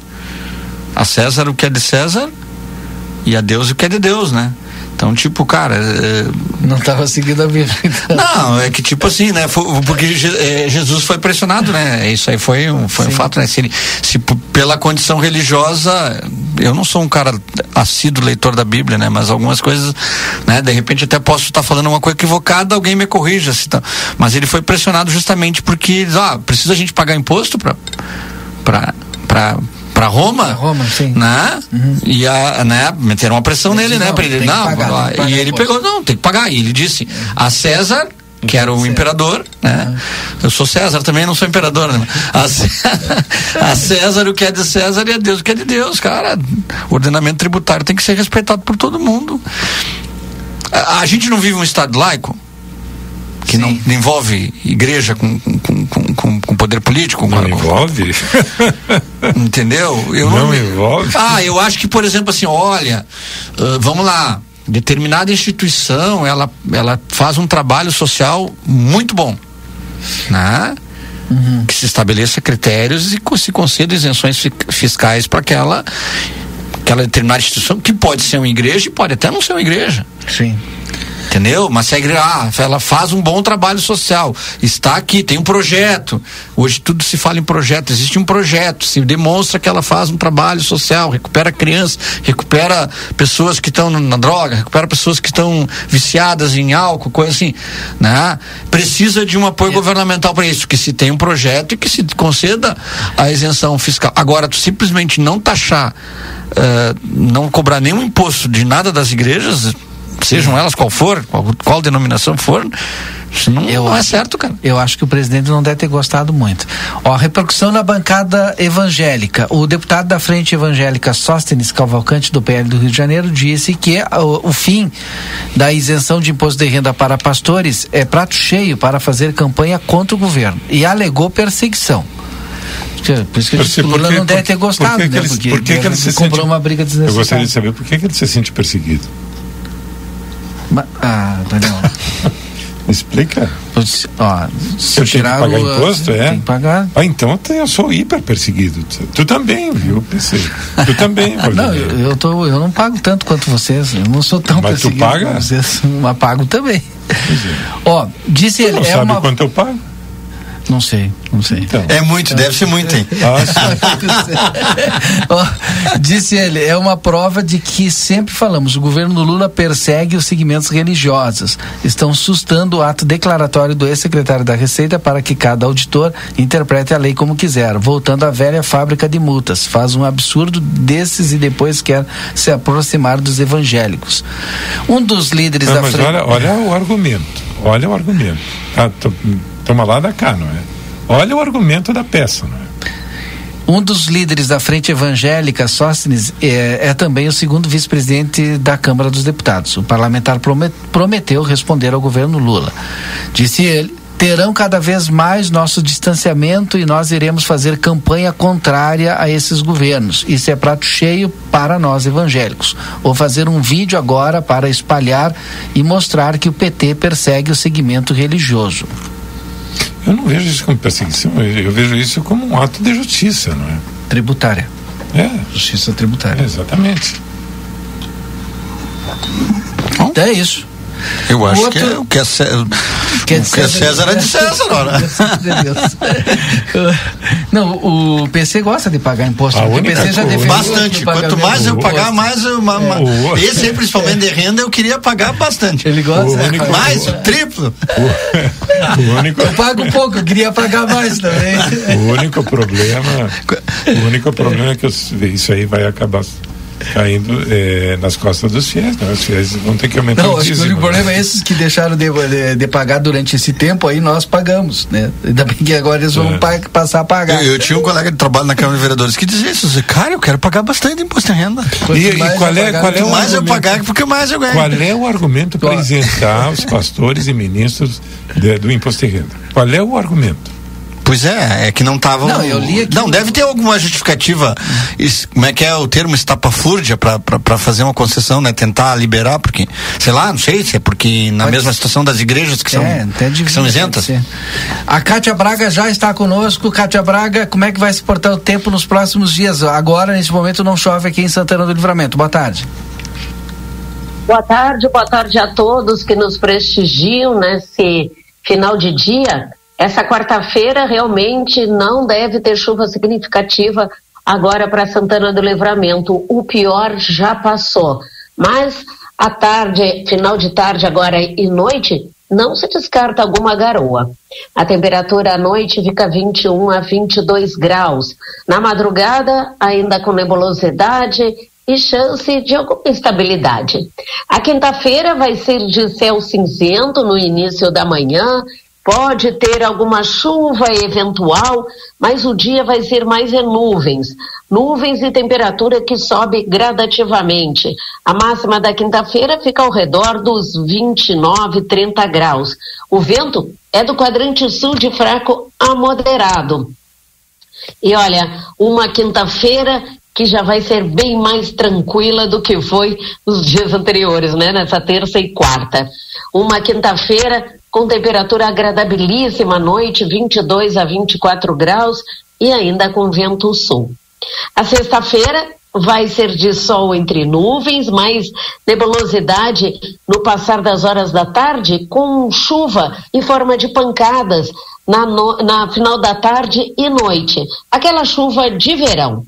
A César o que é de César e a Deus o que é de Deus, né? Então, tipo, cara. É... Não estava seguindo a Bíblia. Então. Não, é que tipo assim, né? Porque é, Jesus foi pressionado, né? Isso aí foi um, foi um fato, né? Se, ele, se pela condição religiosa, eu não sou um cara assíduo leitor da Bíblia, né? Mas algumas coisas, né? De repente até posso estar falando uma coisa equivocada, alguém me corrija. Assim, tá? Mas ele foi pressionado justamente porque, ah, precisa a gente pagar imposto para para para Roma, pra Roma sim. né? Uhum. E a, né, meteram uma pressão Ele nele, né, para ele, não, pagar, lá, e ele pegou, não, tem que pagar. E ele disse, a César que era o imperador, né? Uhum. Eu sou César também, não sou imperador, né? A César, a César o que é de César e a Deus o que é de Deus, cara. O ordenamento tributário tem que ser respeitado por todo mundo. A, a gente não vive um estado laico? Que não envolve igreja com, com, com, com, com poder político. Não com, envolve? Entendeu? Eu não, não envolve. Ah, eu acho que, por exemplo, assim, olha, uh, vamos lá, determinada instituição, ela, ela faz um trabalho social muito bom, né? Uhum. Que se estabeleça critérios e se conceda isenções fiscais para aquela aquela determinada instituição que pode ser uma igreja e pode até não ser uma igreja. Sim. Entendeu? Mas se a igreja, ah, ela faz um bom trabalho social, está aqui, tem um projeto. Hoje tudo se fala em projeto, existe um projeto, se demonstra que ela faz um trabalho social, recupera crianças, recupera pessoas que estão na droga, recupera pessoas que estão viciadas em álcool, coisa assim, né? Precisa de um apoio é. governamental para isso, que se tem um projeto e que se conceda a isenção fiscal. Agora, tu simplesmente não taxar, uh, não cobrar nenhum imposto de nada das igrejas, sejam elas qual for, qual, qual denominação for, isso não, eu não é certo, cara. Eu acho que o presidente não deve ter gostado muito. Ó, repercussão na bancada evangélica. O deputado da Frente Evangélica Sóstenes Cavalcante, do PL do Rio de Janeiro, disse que o, o fim da isenção de imposto de renda para pastores é prato cheio para fazer campanha contra o governo e alegou perseguição. Por isso que Porque, o Lula não deve ter gostado, por que né? Ele, Porque, por que, que ele se comprou sente, uma briga desnecessária. Eu gostaria de saber por que ele se sente perseguido. Ah, Daniel. Explica. Ó, se eu tirar tenho que pagar o, imposto, é? Tem que pagar. Ah, então eu sou hiper perseguido. Tu também, viu, PC? Tu também, Não, eu, eu, tô, eu não pago tanto quanto vocês. Eu não sou tão mas perseguido. Tu paga? Vocês, mas pago também. É. Ó, disse tu ele. Não é sabe uma... quanto eu pago? Não sei, não sei. Então, é muito, deve ser muito, hein? Ah, disse ele, é uma prova de que sempre falamos, o governo Lula persegue os segmentos religiosos. Estão sustando o ato declaratório do ex-secretário da Receita para que cada auditor interprete a lei como quiser, voltando à velha fábrica de multas. Faz um absurdo desses e depois quer se aproximar dos evangélicos. Um dos líderes Não, da mas frente. Olha, olha o argumento. Olha o argumento. Ah, tô Toma lá da cá, não é? Olha o argumento da peça, não é? Um dos líderes da Frente Evangélica, Sóstenes, é, é também o segundo vice-presidente da Câmara dos Deputados. O parlamentar prometeu responder ao governo Lula. Disse ele, terão cada vez mais nosso distanciamento e nós iremos fazer campanha contrária a esses governos. Isso é prato cheio para nós evangélicos. Vou fazer um vídeo agora para espalhar e mostrar que o PT persegue o segmento religioso. Eu não vejo isso como perseguição, eu vejo isso como um ato de justiça, não é? Tributária. É. Justiça tributária. É, exatamente. Então é isso. Eu acho outro... que é o que é, César, que é, César, César é de César, ora. Não, o PC gosta de pagar imposto. o PC já defendeu bastante. Quanto mais eu pagar, mais eu, é. esse aí, principalmente de renda, eu queria pagar bastante. Ele gosta. O único, mais, o triplo. O, único... Eu pago pouco, eu queria pagar mais também. O único problema, o único problema é que isso aí vai acabar caindo é, nas costas dos fiéis, né? Os fiéis vão ter que aumentar não, o dízimo. Não, o problema é esses que deixaram de, de, de, pagar durante esse tempo, aí nós pagamos, né? Ainda bem que agora eles vão é. passar a pagar. Eu, eu, tinha um colega de trabalho na Câmara de Vereadores que dizia isso, cara, eu quero pagar bastante imposto de renda. E, e qual é, qual é o mais eu pagar, porque mais eu ganho. Qual é o argumento para isentar os pastores e ministros de, do imposto de renda? Qual é o argumento? Pois é, é que não estavam. Não, eu li aqui. Não, deve ter alguma justificativa. Isso, como é que é o termo estapafúrdia para fazer uma concessão, né? Tentar liberar, porque, sei lá, não sei se é porque na Pode mesma situação das igrejas que são, é, que são isentas. A Cátia Braga já está conosco. Cátia Braga, como é que vai se portar o tempo nos próximos dias? Agora, nesse momento, não chove aqui em Santana do Livramento. Boa tarde. Boa tarde, boa tarde a todos que nos prestigiam nesse final de dia. Essa quarta-feira realmente não deve ter chuva significativa agora para Santana do Livramento. O pior já passou. Mas à tarde, final de tarde agora e noite, não se descarta alguma garoa. A temperatura à noite fica 21 a 22 graus. Na madrugada, ainda com nebulosidade e chance de alguma instabilidade. A quinta-feira vai ser de céu cinzento no início da manhã Pode ter alguma chuva eventual, mas o dia vai ser mais em nuvens. Nuvens e temperatura que sobe gradativamente. A máxima da quinta-feira fica ao redor dos 29, 30 graus. O vento é do quadrante sul de fraco a moderado. E olha, uma quinta-feira que já vai ser bem mais tranquila do que foi os dias anteriores, né? Nessa terça e quarta. Uma quinta-feira com temperatura agradabilíssima à noite, 22 a 24 graus e ainda com vento sul. A sexta-feira vai ser de sol entre nuvens, mais nebulosidade no passar das horas da tarde, com chuva em forma de pancadas na, no, na final da tarde e noite. Aquela chuva de verão.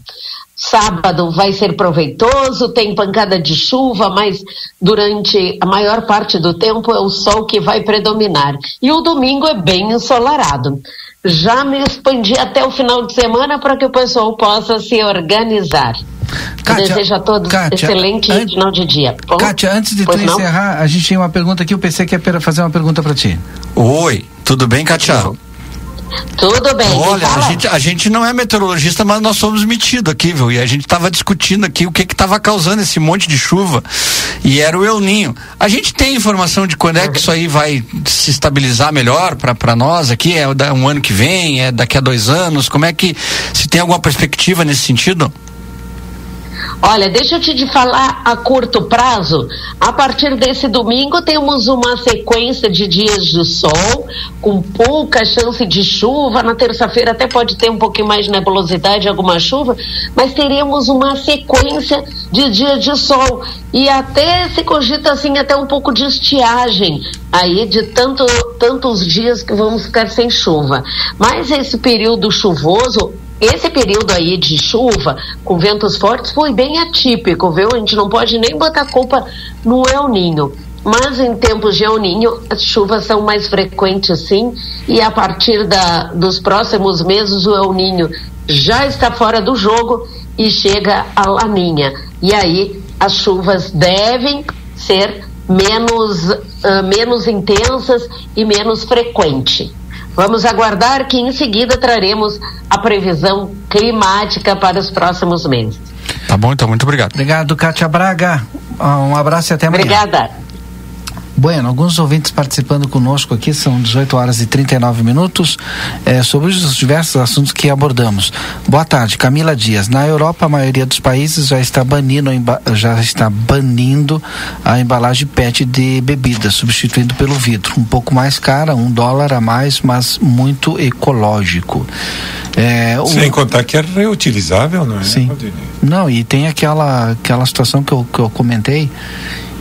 Sábado vai ser proveitoso, tem pancada de chuva, mas durante a maior parte do tempo é o sol que vai predominar. E o domingo é bem ensolarado. Já me expandi até o final de semana para que o pessoal possa se organizar. Kátia, desejo a todos Kátia, excelente an... final de dia. Bom, Kátia, antes de tu não? encerrar, a gente tem uma pergunta aqui, o PC quer fazer uma pergunta para ti. Oi, tudo bem, Kátia? Tudo bem. Olha, a gente, a gente não é meteorologista, mas nós somos metidos aqui, viu? E a gente estava discutindo aqui o que estava causando esse monte de chuva. E era o El Ninho. A gente tem informação de quando é que isso aí vai se estabilizar melhor para nós aqui? É um ano que vem? É daqui a dois anos? Como é que. Se tem alguma perspectiva nesse sentido? Olha, deixa eu te falar a curto prazo. A partir desse domingo temos uma sequência de dias de sol, com pouca chance de chuva. Na terça-feira até pode ter um pouquinho mais de nebulosidade, alguma chuva, mas teremos uma sequência de dias de sol. E até se cogita assim até um pouco de estiagem aí de tanto, tantos dias que vamos ficar sem chuva. Mas esse período chuvoso esse período aí de chuva, com ventos fortes, foi bem atípico, viu? A gente não pode nem botar culpa no El Ninho. Mas em tempos de El Ninho, as chuvas são mais frequentes sim, e a partir da, dos próximos meses o El Ninho já está fora do jogo e chega a Laninha. E aí as chuvas devem ser menos, uh, menos intensas e menos frequentes. Vamos aguardar que em seguida traremos a previsão climática para os próximos meses. Tá bom, então, muito obrigado. Obrigado, Kátia Braga. Um abraço e até amanhã. Obrigada. Bueno, alguns ouvintes participando conosco aqui, são 18 horas e 39 minutos, é, sobre os diversos assuntos que abordamos. Boa tarde, Camila Dias. Na Europa, a maioria dos países já está banindo, já está banindo a embalagem PET de bebidas, substituindo pelo vidro. Um pouco mais cara, um dólar a mais, mas muito ecológico. É, o... Sem contar que é reutilizável, não é? Sim. Não, e tem aquela, aquela situação que eu, que eu comentei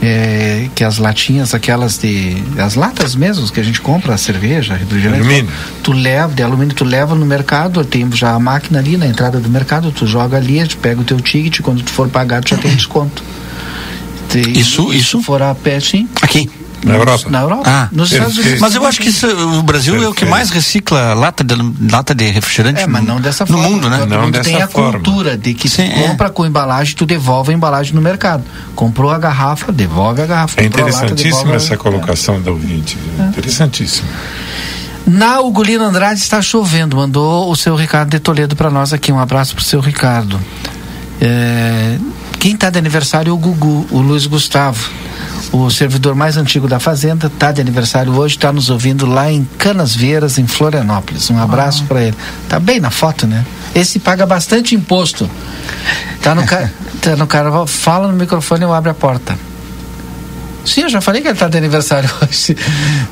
é, que as latinhas, aquelas de. as latas mesmo que a gente compra, a cerveja, refrigerante. Alumínio. Tu leva, de alumínio, tu leva no mercado, tem já a máquina ali na entrada do mercado, tu joga ali, tu pega o teu ticket, quando tu for pagar, tu já tem desconto. isso, isso? For a pé, sim. Aqui. Na Europa. Na Europa. Ah, nos Estados Unidos. Mas eu acho que isso, o Brasil Perfeito. é o que mais recicla lata de, lata de refrigerante é, mas não dessa no forma. mundo, né? Todo não mundo dessa tem a forma. cultura de que Sim, tu compra é. com embalagem, tu devolve a embalagem no mercado. Comprou a garrafa, devolve a garrafa. É lata, interessantíssima devolve a- essa colocação da ouvinte. viu? Interessantíssima. Na Ugolino Andrade está chovendo. Mandou o seu Ricardo de Toledo para nós aqui. Um abraço para o seu Ricardo. É, quem está de aniversário é o Gugu, o Luiz Gustavo. O servidor mais antigo da Fazenda está de aniversário hoje, está nos ouvindo lá em Canasvieiras, em Florianópolis. Um abraço para ele. Tá bem na foto, né? Esse paga bastante imposto. Tá no, ca... tá no carnaval. Fala no microfone eu abro a porta. Sim, eu já falei que ele tá de aniversário hoje.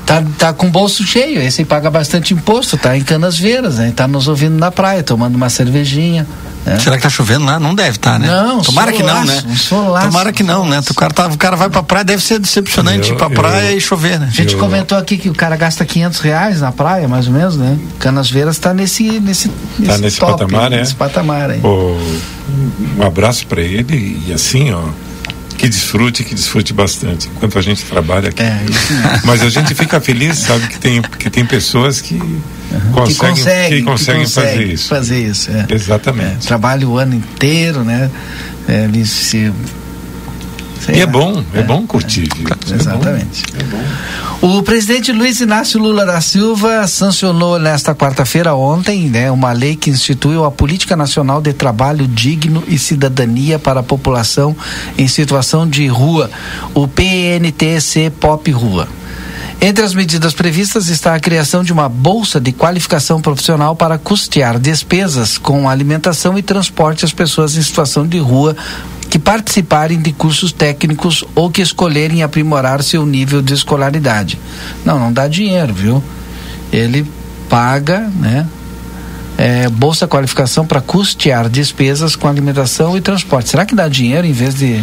Tá, tá com o bolso cheio. Esse paga bastante imposto, tá em Canasvieiras, né? Tá nos ouvindo na praia, tomando uma cervejinha. né? Será que tá chovendo lá? Não deve estar, né? Não, Tomara que não, né? solaço, solaço, Tomara que não, né? O cara, tá, o cara vai pra praia, deve ser decepcionante Eu- ir pra praia eu- e chover, né? A gente Eu- comentou aqui que o cara gasta 500 reais na praia, mais ou menos, né? Canasvieiras tá nesse, nesse, Tá nesse top, patamar, é? Nesse patamar. Pô, um abraço para ele e assim, ó, que desfrute, que desfrute bastante, enquanto a gente trabalha aqui. É. Mas a gente fica feliz, sabe, que tem, que tem pessoas que que conseguem, conseguem, que conseguem que fazer isso. Fazer isso, é. Exatamente. Trabalha o ano inteiro, né? É, ele se, E é bom, é, bom curtir. É Exatamente. É bom. O presidente Luiz Inácio Lula da Silva sancionou nesta quarta-feira ontem, né, uma lei que instituiu a Política Nacional de Trabalho Digno e Cidadania para a População em Situação de Rua, o PNTC Pop Rua. Entre as medidas previstas está a criação de uma bolsa de qualificação profissional para custear despesas com alimentação e transporte às pessoas em situação de rua que participarem de cursos técnicos ou que escolherem aprimorar seu nível de escolaridade. Não, não dá dinheiro, viu? Ele paga, né? É, bolsa qualificação para custear despesas com alimentação e transporte. Será que dá dinheiro em vez de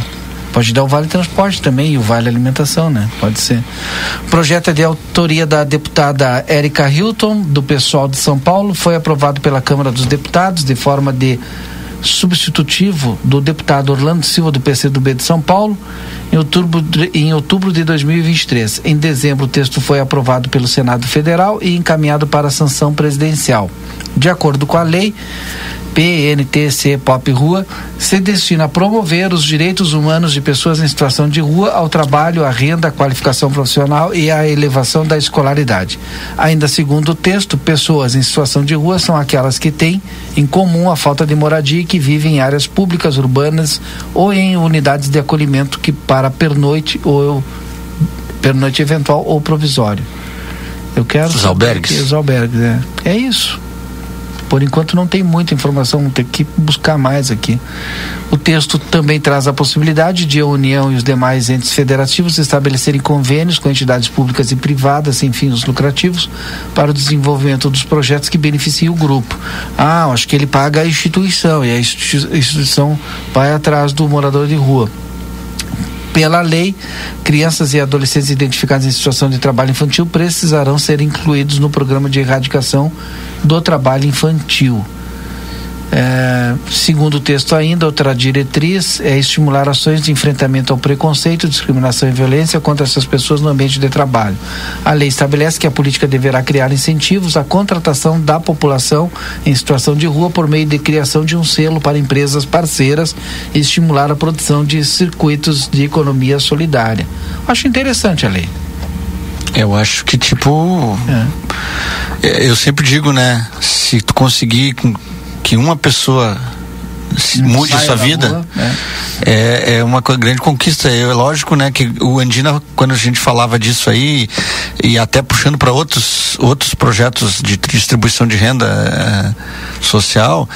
Pode dar o Vale Transporte também e o Vale Alimentação, né? Pode ser. O projeto é de autoria da deputada Érica Hilton, do pessoal de São Paulo, foi aprovado pela Câmara dos Deputados de forma de substitutivo do deputado Orlando Silva do PCdoB de São Paulo em outubro, em outubro de 2023. Em dezembro, o texto foi aprovado pelo Senado Federal e encaminhado para a sanção presidencial. De acordo com a lei, PNTC Pop Rua se destina a promover os direitos humanos de pessoas em situação de rua ao trabalho, à renda, à qualificação profissional e à elevação da escolaridade. Ainda segundo o texto, pessoas em situação de rua são aquelas que têm em comum a falta de moradia e que vivem em áreas públicas, urbanas ou em unidades de acolhimento que para pernoite ou pernoite eventual ou provisório. Eu quero Os albergues. que- Os albergues, é. É isso. Por enquanto não tem muita informação, vamos ter que buscar mais aqui. O texto também traz a possibilidade de a União e os demais entes federativos estabelecerem convênios com entidades públicas e privadas sem fins lucrativos para o desenvolvimento dos projetos que beneficiem o grupo. Ah, acho que ele paga a instituição e a institui- instituição vai atrás do morador de rua pela lei, crianças e adolescentes identificados em situação de trabalho infantil precisarão ser incluídos no programa de erradicação do trabalho infantil. É, segundo o texto ainda, outra diretriz é estimular ações de enfrentamento ao preconceito, discriminação e violência contra essas pessoas no ambiente de trabalho. A lei estabelece que a política deverá criar incentivos à contratação da população em situação de rua por meio de criação de um selo para empresas parceiras e estimular a produção de circuitos de economia solidária. Acho interessante a lei. Eu acho que, tipo. é, Eu sempre digo, né? Se tu conseguir que uma pessoa se mude saia sua da vida, rua, né? é, é uma grande conquista. É lógico, né, que o Andina, quando a gente falava disso aí, e até puxando para outros, outros projetos de distribuição de renda é, social,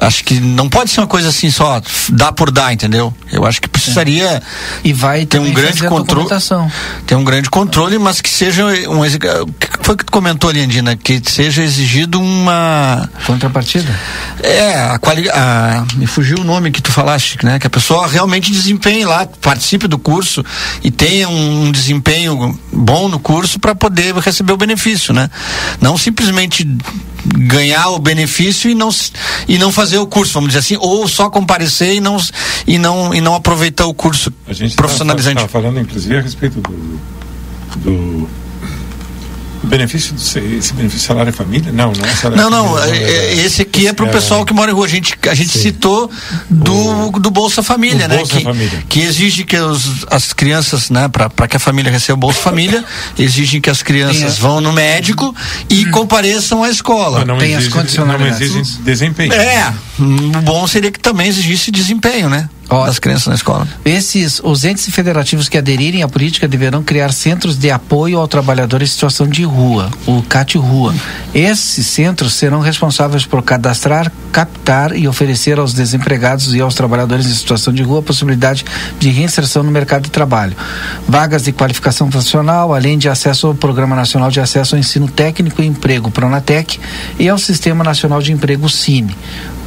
acho que não pode ser uma coisa assim só, dá por dar, entendeu? Eu acho que precisaria e vai ter um grande controle. Tem um grande controle, mas que seja um. exi- O que foi que tu comentou ali, Andina? Que seja exigido uma. Contrapartida? É, a quali... me fugiu o nome que tu falaste, né? Que a pessoa, realmente desempenhe lá, participe do curso e tenha um desempenho bom no curso para poder receber o benefício, né? Não simplesmente ganhar o benefício e não e não fazer o curso, vamos dizer assim, ou só comparecer e não e não e não aproveitar o curso A gente profissionalizante. Está falando inclusive a respeito do, do benefício do esse benefício salário família? Não, não é salário Não, não, família, é, é, esse aqui é para o é, pessoal que mora em rua. A gente, a gente citou do, do Bolsa Família, do né? Bolsa que, Família. que exige que os, as crianças, né, para que a família receba o Bolsa Família, exigem que as crianças vão no médico e compareçam à escola. Não, não Tem as exige, condicionalidades. Não exige desempenho. É, o bom seria que também exigisse desempenho, né? Ó, das crianças na escola. Esses, os entes federativos que aderirem à política deverão criar centros de apoio ao trabalhador em situação de rua, o CAT Rua. Esses centros serão responsáveis por cadastrar, captar e oferecer aos desempregados e aos trabalhadores em situação de rua a possibilidade de reinserção no mercado de trabalho. Vagas de qualificação profissional, além de acesso ao Programa Nacional de Acesso ao Ensino Técnico e Emprego, Pronatec, e ao Sistema Nacional de Emprego, Cine.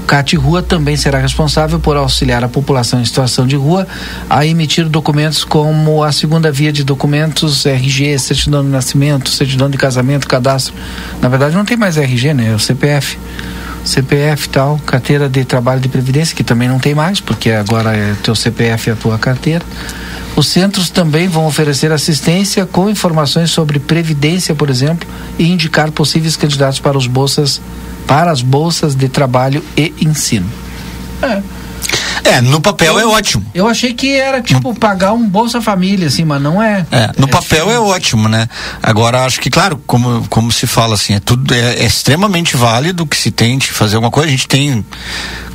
CAT Rua também será responsável por auxiliar a população em situação de rua a emitir documentos como a segunda via de documentos, RG, certidão de nascimento, certidão de casamento, cadastro. Na verdade não tem mais RG, né? É o CPF. CPF tal, carteira de trabalho de previdência, que também não tem mais, porque agora é teu CPF é a tua carteira. Os centros também vão oferecer assistência com informações sobre previdência, por exemplo, e indicar possíveis candidatos para os bolsas para as bolsas de trabalho e ensino. É. É, no papel é ótimo. Eu achei que era tipo no... pagar um Bolsa Família, assim, mas não é. É, no é papel diferente. é ótimo, né? Agora, acho que, claro, como, como se fala assim, é tudo é, é, extremamente válido que se tente fazer alguma coisa. A gente tem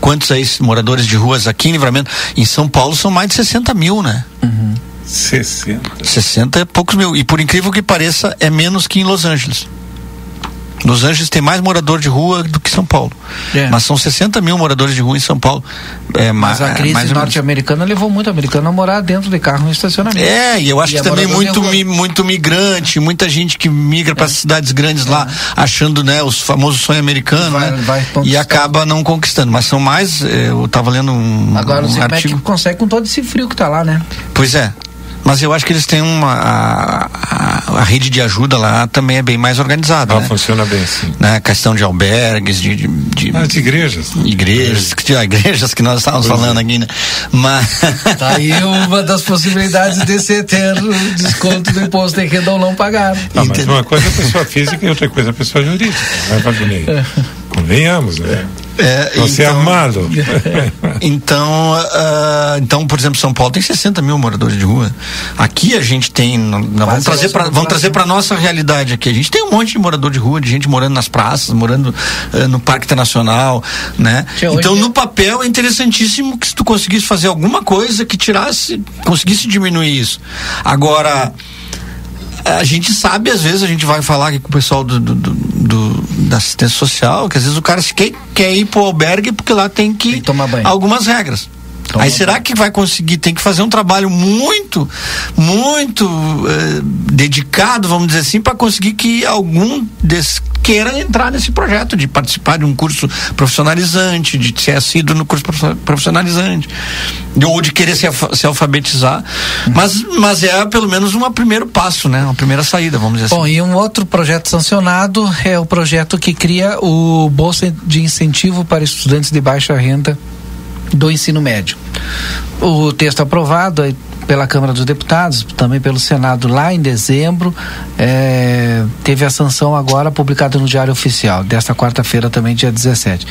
quantos aí moradores de ruas aqui em Livramento? Em São Paulo são mais de 60 mil, né? Uhum. 60. 60 é poucos mil. E por incrível que pareça, é menos que em Los Angeles. Los Angeles tem mais morador de rua do que São Paulo. É. Mas são 60 mil moradores de rua em São Paulo. É, mas a crise norte-americana levou muito americano a morar dentro de carro no estacionamento. É, e eu acho e que também muito, mi, muito migrante, muita gente que migra para é. cidades grandes lá, é. achando né, os famosos sonho americano, vai, né? Vai e acaba não conquistando. Mas são mais, eh, eu estava lendo um. Agora um o artigo... consegue com todo esse frio que está lá, né? Pois é, mas eu acho que eles têm uma. A, a, a rede de ajuda lá também é bem mais organizada. Ela né? funciona bem, sim. Né? questão de albergues, de. de, de ah, de igrejas. Igrejas, que, igrejas que nós estávamos pois falando é. aqui, né? Mas. Tá aí uma das possibilidades de ser ter desconto do imposto de renda ou não pagar. Ah, mas uma coisa é a pessoa física e outra coisa é a pessoa jurídica, não é, Valdinei? Convenhamos, né? É, Você então, é amado. então, uh, então, por exemplo, São Paulo tem 60 mil moradores de rua. Aqui a gente tem, vamos trazer para vamos trazer para nossa realidade aqui. A gente tem um monte de morador de rua, de gente morando nas praças, morando uh, no Parque Internacional, né? Então, no papel é interessantíssimo que se tu conseguisse fazer alguma coisa que tirasse, conseguisse diminuir isso. Agora a gente sabe, às vezes, a gente vai falar aqui com o pessoal do, do, do da assistência social, que às vezes o cara quer, quer ir pro albergue porque lá tem que, tem que tomar banho. algumas regras. Toma Aí será que vai conseguir? Tem que fazer um trabalho muito, muito eh, dedicado, vamos dizer assim, para conseguir que algum des, queira entrar nesse projeto de participar de um curso profissionalizante, de ser assíduo no curso profissionalizante, de, ou de querer se, se alfabetizar. Mas, mas é pelo menos um primeiro passo, né? Uma primeira saída, vamos dizer Bom, assim. e um outro projeto sancionado é o projeto que cria o Bolsa de Incentivo para Estudantes de Baixa Renda do ensino médio. O texto aprovado pela Câmara dos Deputados, também pelo Senado lá em dezembro, é, teve a sanção agora publicada no Diário Oficial, desta quarta-feira também, dia 17.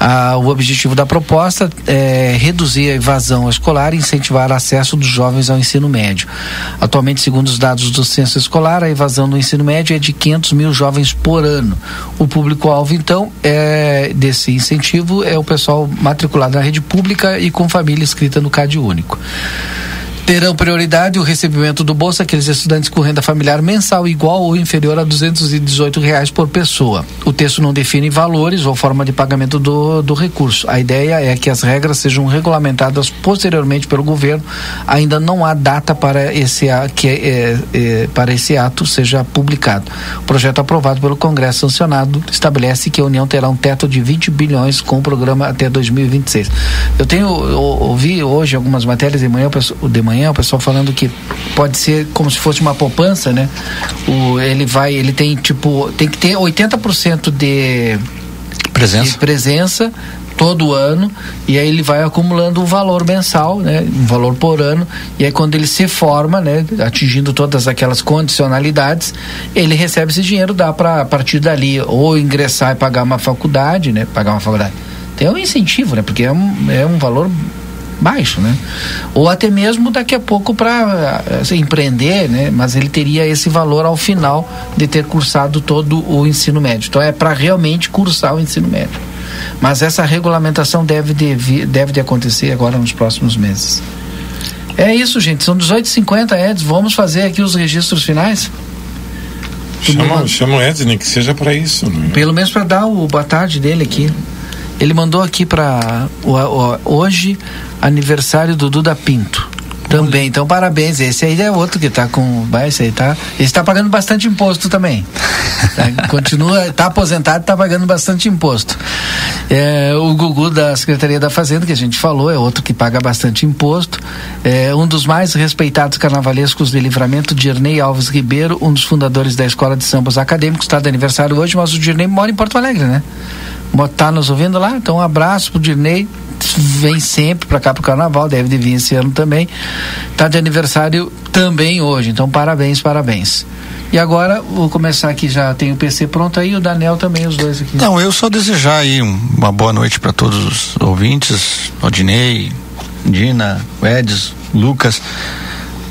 Ah, o objetivo da proposta é reduzir a evasão escolar e incentivar o acesso dos jovens ao ensino médio. Atualmente, segundo os dados do censo escolar, a evasão do ensino médio é de 500 mil jovens por ano. O público-alvo, então, é, desse incentivo é o pessoal matriculado na rede pública e com família inscrita no CAD único. Terão prioridade o recebimento do bolsa aqueles estudantes com renda familiar mensal igual ou inferior a 218 reais por pessoa. O texto não define valores ou forma de pagamento do, do recurso. A ideia é que as regras sejam regulamentadas posteriormente pelo governo. Ainda não há data para esse, que, é, é, para esse ato seja publicado. O projeto aprovado pelo Congresso sancionado estabelece que a União terá um teto de 20 bilhões com o programa até 2026. Eu tenho ouvi hoje algumas matérias de manhã, de manhã manhã, o pessoal falando que pode ser como se fosse uma poupança, né? O, ele vai, ele tem tipo, tem que ter 80% de presença. de presença todo ano e aí ele vai acumulando um valor mensal, né, um valor por ano e aí quando ele se forma, né, atingindo todas aquelas condicionalidades, ele recebe esse dinheiro dá para a partir dali ou ingressar e pagar uma faculdade, né, pagar uma faculdade. Tem um incentivo, né, porque é um, é um valor baixo, né? Ou até mesmo daqui a pouco para assim, empreender, né? Mas ele teria esse valor ao final de ter cursado todo o ensino médio. Então é para realmente cursar o ensino médio. Mas essa regulamentação deve de, deve de acontecer agora nos próximos meses. É isso, gente. São 18h50, Eds. Vamos fazer aqui os registros finais? Chama, chama o Eds, nem que seja para isso. Né? Pelo menos para dar o boa tarde dele aqui. Ele mandou aqui para hoje aniversário do Duda Pinto. Também, então parabéns. Esse aí é outro que tá com. Esse aí tá. Esse tá pagando bastante imposto também. Tá, continua, tá aposentado, tá pagando bastante imposto. É, o Gugu da Secretaria da Fazenda, que a gente falou, é outro que paga bastante imposto. É um dos mais respeitados carnavalescos de livramento, Dirnei Alves Ribeiro, um dos fundadores da Escola de Sambas Acadêmicos, está de aniversário hoje, mas o Dirnei mora em Porto Alegre, né? Tá nos ouvindo lá? Então um abraço pro Dirnei vem sempre para cá pro carnaval, deve de vir esse ano também. Tá de aniversário também hoje, então parabéns, parabéns. E agora vou começar aqui, já tem o PC pronto aí, o Daniel também, os dois aqui. Não, eu só desejar aí uma boa noite para todos os ouvintes, Odinei, Dina, Edson, Lucas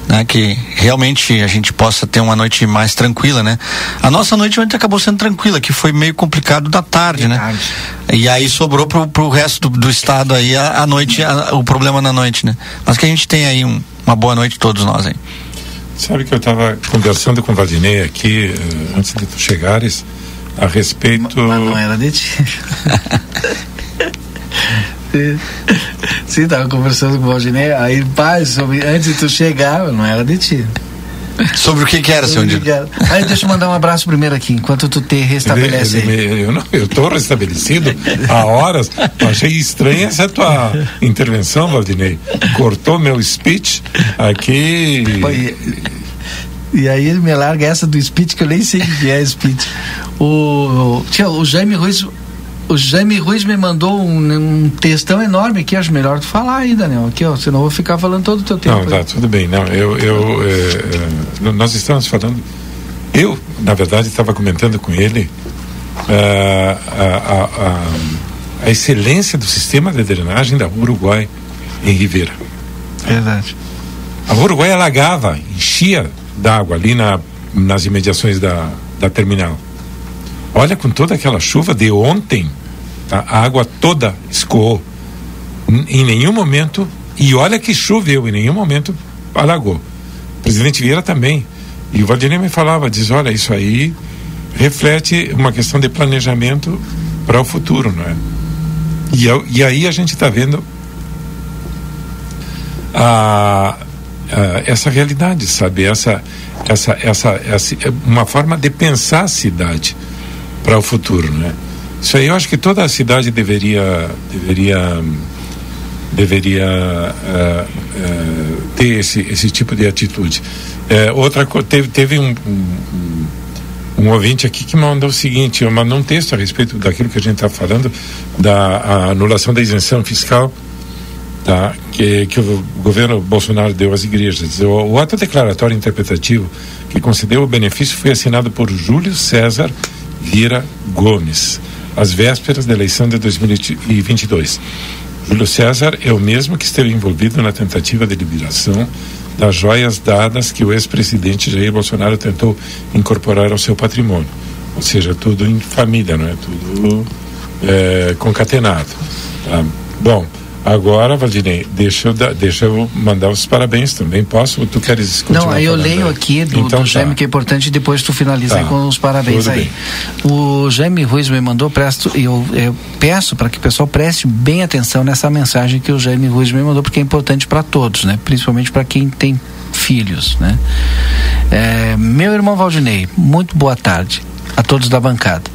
né, que realmente a gente possa ter uma noite mais tranquila, né? A nossa noite ontem acabou sendo tranquila, que foi meio complicado da tarde, né? E aí sobrou pro, pro resto do, do estado aí a, a noite, a, o problema na noite, né? Mas que a gente tem aí um, uma boa noite todos nós aí. Sabe que eu estava conversando com o Valdinei aqui uh, antes de tu chegares a respeito. Mas não era de ti. Sim, tava conversando com o Valdinei, aí, pai, sobre, antes de tu chegar, não era de ti. Sobre o que que era, seu Dino? Aí deixa eu mandar um abraço primeiro aqui, enquanto tu te restabelece ele, ele, eu, não, eu tô restabelecido há horas. Achei estranha essa tua intervenção, Valdinei. Cortou meu speech aqui. E, e aí ele me larga essa do speech, que eu nem sei o que é speech. O, tia, o Jaime Ruiz o Jaime Ruiz me mandou um, um, textão enorme aqui, acho melhor tu falar aí, Daniel, aqui, ó, senão eu vou ficar falando todo o teu tempo. Não, tá, tudo bem, não, eu, eu é, é, nós estamos falando, eu, na verdade, estava comentando com ele uh, a, a, a, excelência do sistema de drenagem da Uruguai em Ribeira. Verdade. A Uruguai alagava, enchia d'água ali na, nas imediações da, da terminal Olha, com toda aquela chuva de ontem, a água toda escoou. Em nenhum momento, e olha que choveu, em nenhum momento alagou. O presidente Vieira também. E o Valdinei me falava, diz, olha, isso aí reflete uma questão de planejamento para o futuro, não é? E, e aí a gente está vendo a, a, essa realidade, sabe? Essa, essa, essa, essa, uma forma de pensar a cidade para o futuro, né? Isso aí eu acho que toda a cidade deveria deveria deveria uh, uh, ter esse, esse tipo de atitude. Uh, outra teve teve um, um, um ouvinte aqui que mandou o seguinte, eu mandou um texto a respeito daquilo que a gente está falando da anulação da isenção fiscal tá? que, que o governo Bolsonaro deu às igrejas. O, o ato declaratório interpretativo que concedeu o benefício foi assinado por Júlio César Vira Gomes, às vésperas da eleição de 2022. Júlio César é o mesmo que esteve envolvido na tentativa de liberação das joias dadas que o ex-presidente Jair Bolsonaro tentou incorporar ao seu patrimônio. Ou seja, tudo em família, não é? Tudo é, concatenado. Tá? Bom, Agora, Valdinei, deixa eu, dar, deixa eu mandar os parabéns também. Posso? Tu queres Não, aí eu leio aqui do, então, do Jaime, tá. que é importante, e depois tu finaliza tá. com os parabéns Tudo aí. Bem. O Jaime Ruiz me mandou, presto, eu, eu peço para que o pessoal preste bem atenção nessa mensagem que o Jaime Ruiz me mandou, porque é importante para todos, né? Principalmente para quem tem filhos, né? É, meu irmão Valdinei, muito boa tarde a todos da bancada.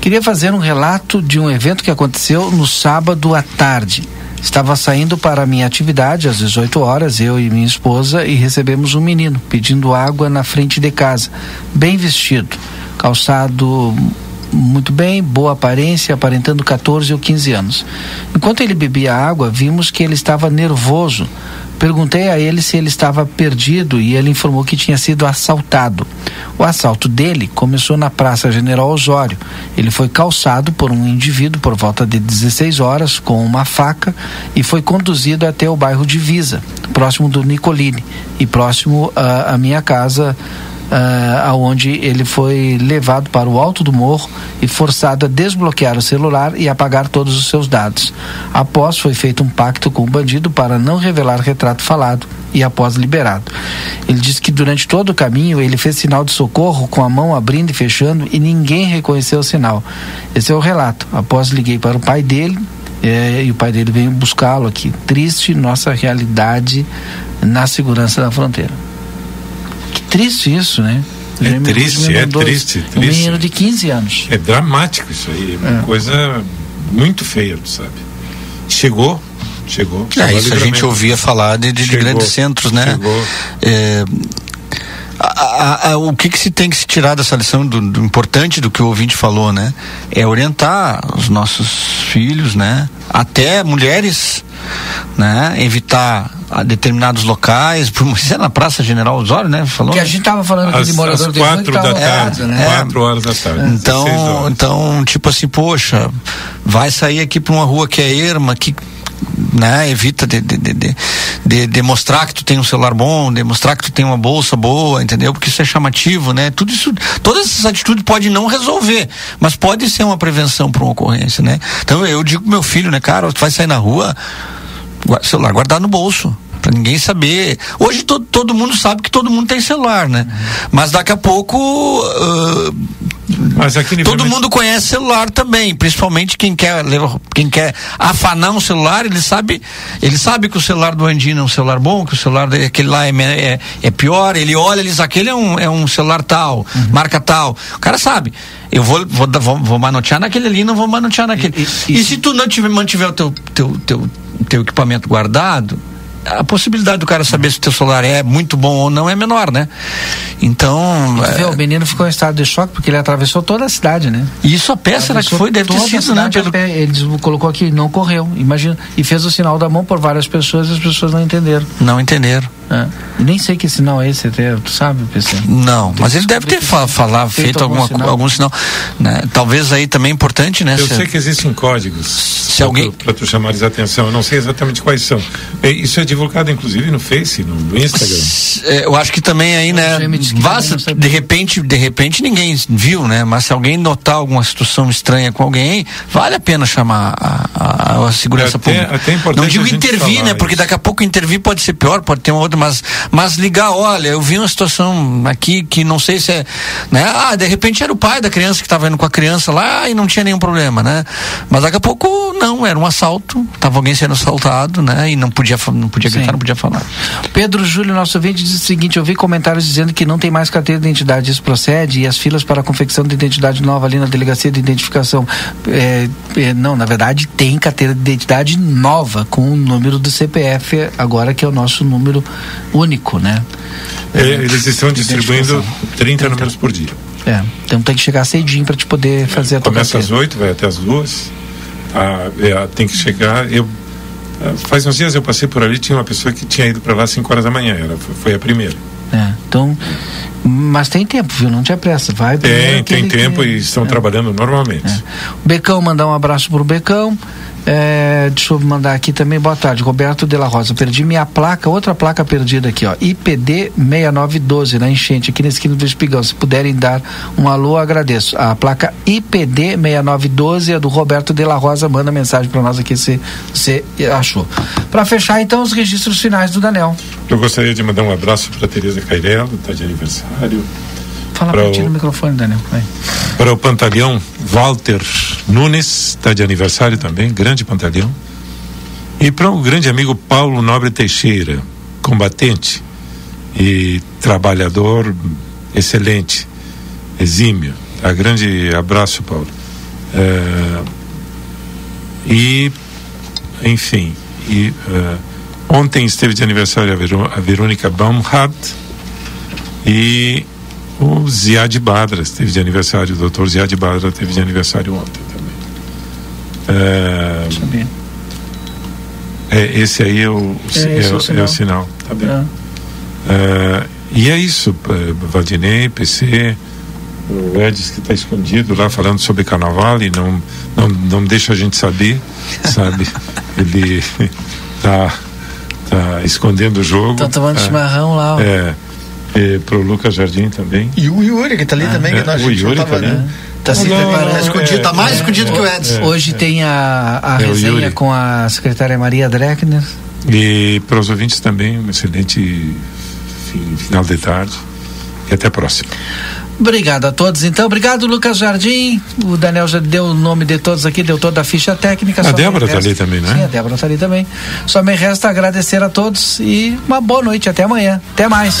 Queria fazer um relato de um evento que aconteceu no sábado à tarde Estava saindo para a minha atividade às 18 horas, eu e minha esposa, e recebemos um menino pedindo água na frente de casa, bem vestido, calçado muito bem, boa aparência, aparentando 14 ou 15 anos. Enquanto ele bebia água, vimos que ele estava nervoso, Perguntei a ele se ele estava perdido e ele informou que tinha sido assaltado. O assalto dele começou na Praça General Osório. Ele foi calçado por um indivíduo por volta de 16 horas com uma faca e foi conduzido até o bairro Divisa, próximo do Nicolini e próximo à minha casa uh, aonde ele foi levado para o alto do morro e forçado a desbloquear o celular e apagar todos os seus dados. Após foi feito um pacto com o bandido para não revelar retrato falado e após liberado. Ele disse que durante todo o caminho ele fez sinal de socorro com a mão abrindo e fechando e ninguém reconheceu o sinal. Esse é o relato. Após liguei para o pai dele, é, e o pai dele veio buscá-lo aqui. Triste nossa realidade na segurança da fronteira triste isso, né? É triste, é triste, triste. Um menino de 15 anos. É dramático isso aí, é uma é. coisa muito feia, sabe? Chegou, chegou. É, isso a gente ouvia falar de, de, de grandes centros, né? Chegou. É, a, a, a, o que, que, se tem que se tirar dessa lição do, do, importante do que o ouvinte falou, né? É orientar os nossos filhos, né? Até mulheres, né? Evitar determinados locais, por é na Praça General Osório, né? Falou. Que a gente tava falando aqui de morador de quatro da tarde, né? Quatro horas da tarde. Então, então, tipo assim, poxa, vai sair aqui para uma rua que é erma, que né? Evita de, de, de, de, de mostrar que tu tem um celular bom, de mostrar que tu tem uma bolsa boa, entendeu? Porque isso é chamativo, né? Tudo isso, todas essas atitudes pode não resolver, mas pode ser uma prevenção para uma ocorrência, né? Então eu digo pro meu filho, né, cara, tu vai sair na rua, celular guardar no bolso para ninguém saber. Hoje todo, todo mundo sabe que todo mundo tem celular, né? Mas daqui a pouco uh, mas aqui todo mundo conhece celular também, principalmente quem quer quem quer afanar um celular, ele sabe ele sabe que o celular do Andino é um celular bom, que o celular daquele lá é, é, é pior. Ele olha, ele diz aquele é um, é um celular tal, uhum. marca tal. O cara sabe. Eu vou, vou, vou, vou manotear naquele ali, não vou manotear naquele. E, e, e se tu não tiver, mantiver o teu, teu, teu, teu equipamento guardado, a possibilidade do cara saber se o teu celular é muito bom ou não é menor, né? Então. É... o menino ficou em estado de choque porque ele atravessou toda a cidade, né? E isso a peça era que foi, deve ter sido, né? Pelo... Ele colocou aqui, não correu, imagina. E fez o sinal da mão por várias pessoas e as pessoas não entenderam. Não entenderam. É. Nem sei que sinal é esse, até, tu sabe, PC? Não, mas ele deve ter fa falar, feito, feito alguma, algum sinal. Algum sinal né? Talvez aí também é importante, né? Eu se... sei que existem códigos. Se alguém. Para tu chamares a atenção, eu não sei exatamente quais são. Isso é divulgado, inclusive, no Face, no, Instagram. É, eu acho que também aí, né? Basta, de repente, de repente ninguém viu, né? Mas se alguém notar alguma situação estranha com alguém, vale a pena chamar a, a, a segurança é até, pública. Até importante não digo intervir, né? Porque daqui a pouco intervir pode ser pior, pode ter uma outra mas, mas ligar, olha, eu vi uma situação aqui que não sei se é, né? Ah, de repente era o pai da criança que estava indo com a criança lá e não tinha nenhum problema, né? Mas daqui a pouco não, era um assalto, estava alguém sendo assaltado, né? E não podia, não podia gritar, Sim. não podia falar. Pedro Júlio, nosso ouvinte, diz o seguinte: eu vi comentários dizendo que não tem mais carteira de identidade, isso procede e as filas para a confecção de identidade nova ali na delegacia de identificação. É, é, não, na verdade tem carteira de identidade nova com o número do CPF agora que é o nosso número único, né? É, eles estão distribuindo 30 números por dia. É, então tem que chegar cedinho para te poder fazer a tua Começa às 8, vai até às 2. Ah, é, tem que chegar. Eu, ah, faz uns dias eu passei por ali, tinha uma pessoa que tinha ido para lá às 5 horas da manhã, era, foi a primeira. É, então, mas tem tempo, viu? Não tinha pressa. Vai Tem, tem tempo que... e estão é. trabalhando normalmente. É. O Becão, mandar um abraço pro Becão. É, deixa eu mandar aqui também, boa tarde, Roberto de la Rosa. Perdi minha placa, outra placa perdida aqui, ó. IPD 6912, na enchente, aqui na esquina do Espigão. Se puderem dar um alô, agradeço. A placa IPD 6912 é do Roberto de la Rosa. Manda mensagem para nós aqui se você achou. Para fechar, então, os registros finais do Daniel. Eu gostaria de mandar um abraço para Tereza Cairelo, está de aniversário. Fala para ti no microfone, Daniel. Vai. Para o pantalhão Walter Nunes, está de aniversário também, grande pantalhão. E para o grande amigo Paulo Nobre Teixeira, combatente e trabalhador excelente, exímio. Tá? Grande abraço, Paulo. É, e, enfim, e, uh, ontem esteve de aniversário a, Verô, a Verônica Baumhardt e o Ziad Badra esteve de aniversário, o doutor Ziad Badra teve de aniversário ontem também. É, Sabia. É, esse aí é o, É, é, esse é o sinal. é o sinal. Tá bem. É. É, e é isso, é, Valdinei, PC, o Edis que está escondido lá falando sobre carnaval e não, não, não deixa a gente saber, sabe? Ele tá, tá escondendo o jogo. Estão tomando É, chimarrão lá, ó. É. E pro Lucas Jardim também. E o Yuri, que tá ali também, é, que nós, o Yuri tava, também. né? Tá se Não, preparando. Escondido, tá mais escondido que o Edson. Hoje tem a, a É, o resenha com a secretária Maria Dreckner. E para os ouvintes também, um excelente fim- final de tarde. E até a próxima. Obrigado a todos, então. Obrigado, Lucas Jardim. O Daniel já deu o nome de todos aqui, deu toda a ficha técnica. A Débora tá ali também, né? Sim, a Débora tá ali também. Só me resta agradecer a todos e uma boa noite. Até amanhã. Até mais.